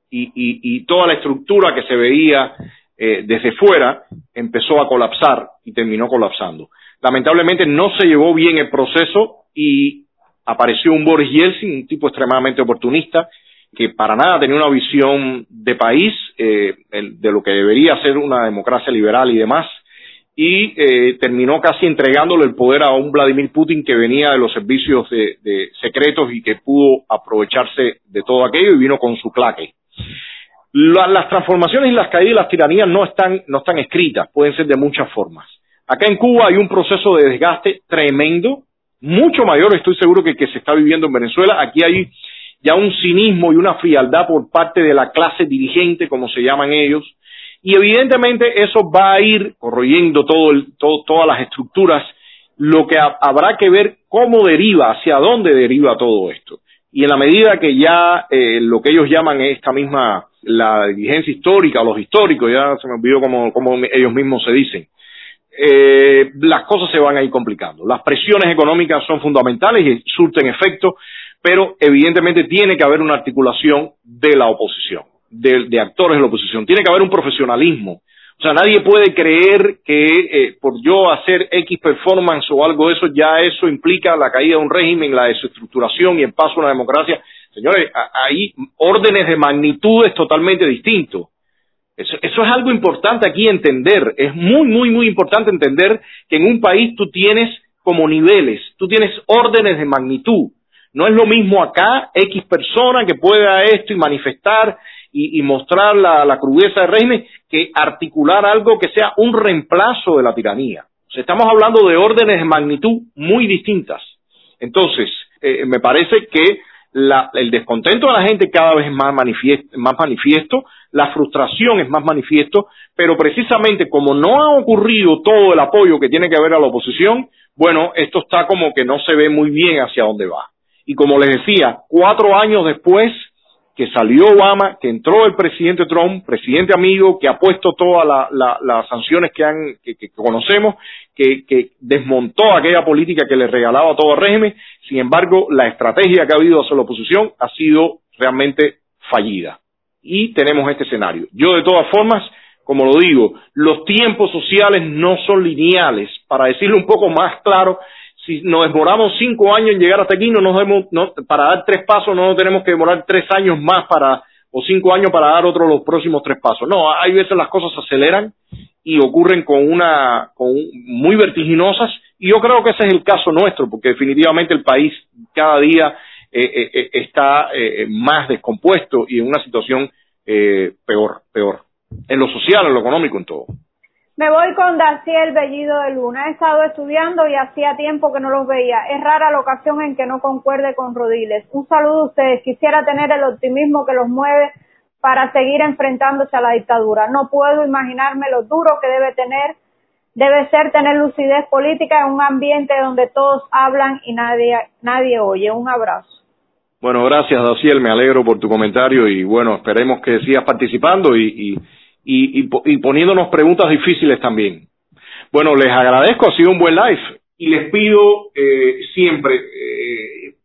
y, y, y, toda la estructura que se veía eh, desde fuera empezó a colapsar y terminó colapsando. Lamentablemente no se llevó bien el proceso y apareció un Boris Yeltsin, un tipo extremadamente oportunista, que para nada tenía una visión de país, eh, de lo que debería ser una democracia liberal y demás, y eh, terminó casi entregándole el poder a un Vladimir Putin que venía de los servicios de, de secretos y que pudo aprovecharse de todo aquello y vino con su claque. La, las transformaciones y las caídas y las tiranías no están, no están escritas, pueden ser de muchas formas. Acá en Cuba hay un proceso de desgaste tremendo, mucho mayor, estoy seguro que se está viviendo en Venezuela. Aquí hay ya un cinismo y una frialdad por parte de la clase dirigente, como se llaman ellos, y evidentemente eso va a ir corroyendo todo el, todo, todas las estructuras, lo que ha, habrá que ver cómo deriva, hacia dónde deriva todo esto. Y en la medida que ya eh, lo que ellos llaman esta misma, la diligencia histórica los históricos, ya se me olvidó cómo, cómo ellos mismos se dicen, eh, las cosas se van a ir complicando. Las presiones económicas son fundamentales y surten efecto, pero evidentemente tiene que haber una articulación de la oposición de, actores de la oposición. Tiene que haber un profesionalismo. O sea, nadie puede creer que eh, por yo hacer X performance o algo de eso, ya eso implica la caída de un régimen, la desestructuración y el paso a una democracia. Señores, hay órdenes de magnitudes totalmente distintos. Eso, eso es algo importante aquí entender. Es muy, muy, muy importante entender que en un país tú tienes como niveles, tú tienes órdenes de magnitud. No es lo mismo acá X persona que pueda esto y manifestar y, y mostrar la, crudeza del régimen que articular algo que sea un reemplazo de la tiranía. Estamos hablando de órdenes de magnitud muy distintas. Entonces, eh, me parece que la, el descontento de la gente cada vez es más manifiesto, más manifiesto, la frustración es más manifiesto, pero precisamente como no ha ocurrido todo el apoyo que tiene que haber a la oposición, bueno, esto está como que no se ve muy bien hacia dónde va. Y como les decía, cuatro años después que salió Obama, que entró el presidente Trump, presidente amigo, que ha puesto todas la, la, las sanciones que, han, que conocemos, que, que, desmontó aquella política que le regalaba todo el régimen. Sin embargo, la estrategia que ha habido hacia la oposición ha sido realmente fallida. Y tenemos este escenario. Yo, de todas formas, como lo digo, los tiempos sociales no son lineales. Para decirlo un poco más claro, si nos demoramos cinco años en llegar hasta aquí, no nos demos, no, para dar tres pasos no tenemos que demorar tres años más para, o cinco años para dar otros los próximos tres pasos. No, hay veces las cosas se aceleran y ocurren con una, con muy vertiginosas, y yo creo que ese es el caso nuestro, porque definitivamente el país cada día eh, eh, eh está eh, más descompuesto y en una situación peor, peor, en lo social, en lo económico, en todo. Me voy con Daciel Bellido de Luna. He estado estudiando y hacía tiempo que no los veía. Es rara la ocasión en que no concuerde con Rodiles. Un saludo a ustedes. Quisiera tener el optimismo que los mueve para seguir enfrentándose a la dictadura. No puedo imaginarme lo duro que debe tener, debe ser tener lucidez política en un ambiente donde todos hablan y nadie, nadie oye. Un abrazo. Bueno, gracias Daciel, me alegro por tu comentario y bueno, esperemos que sigas participando y, y y, y, poniéndonos preguntas difíciles también. Bueno, les agradezco, ha sido un buen live. y les pido eh, siempre, eh,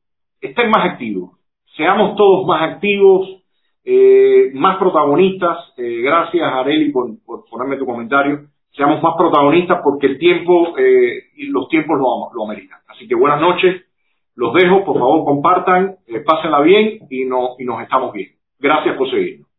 estén más activos, seamos todos más activos, eh, más protagonistas. Eh, gracias, Areli, por, ponerme tu comentario. Seamos más protagonistas porque el tiempo eh, y los tiempos lo, lo ameritan. Así que buenas noches. Los dejo, por favor compartan, pásenla bien y, no, y nos estamos viendo. Gracias por seguirnos.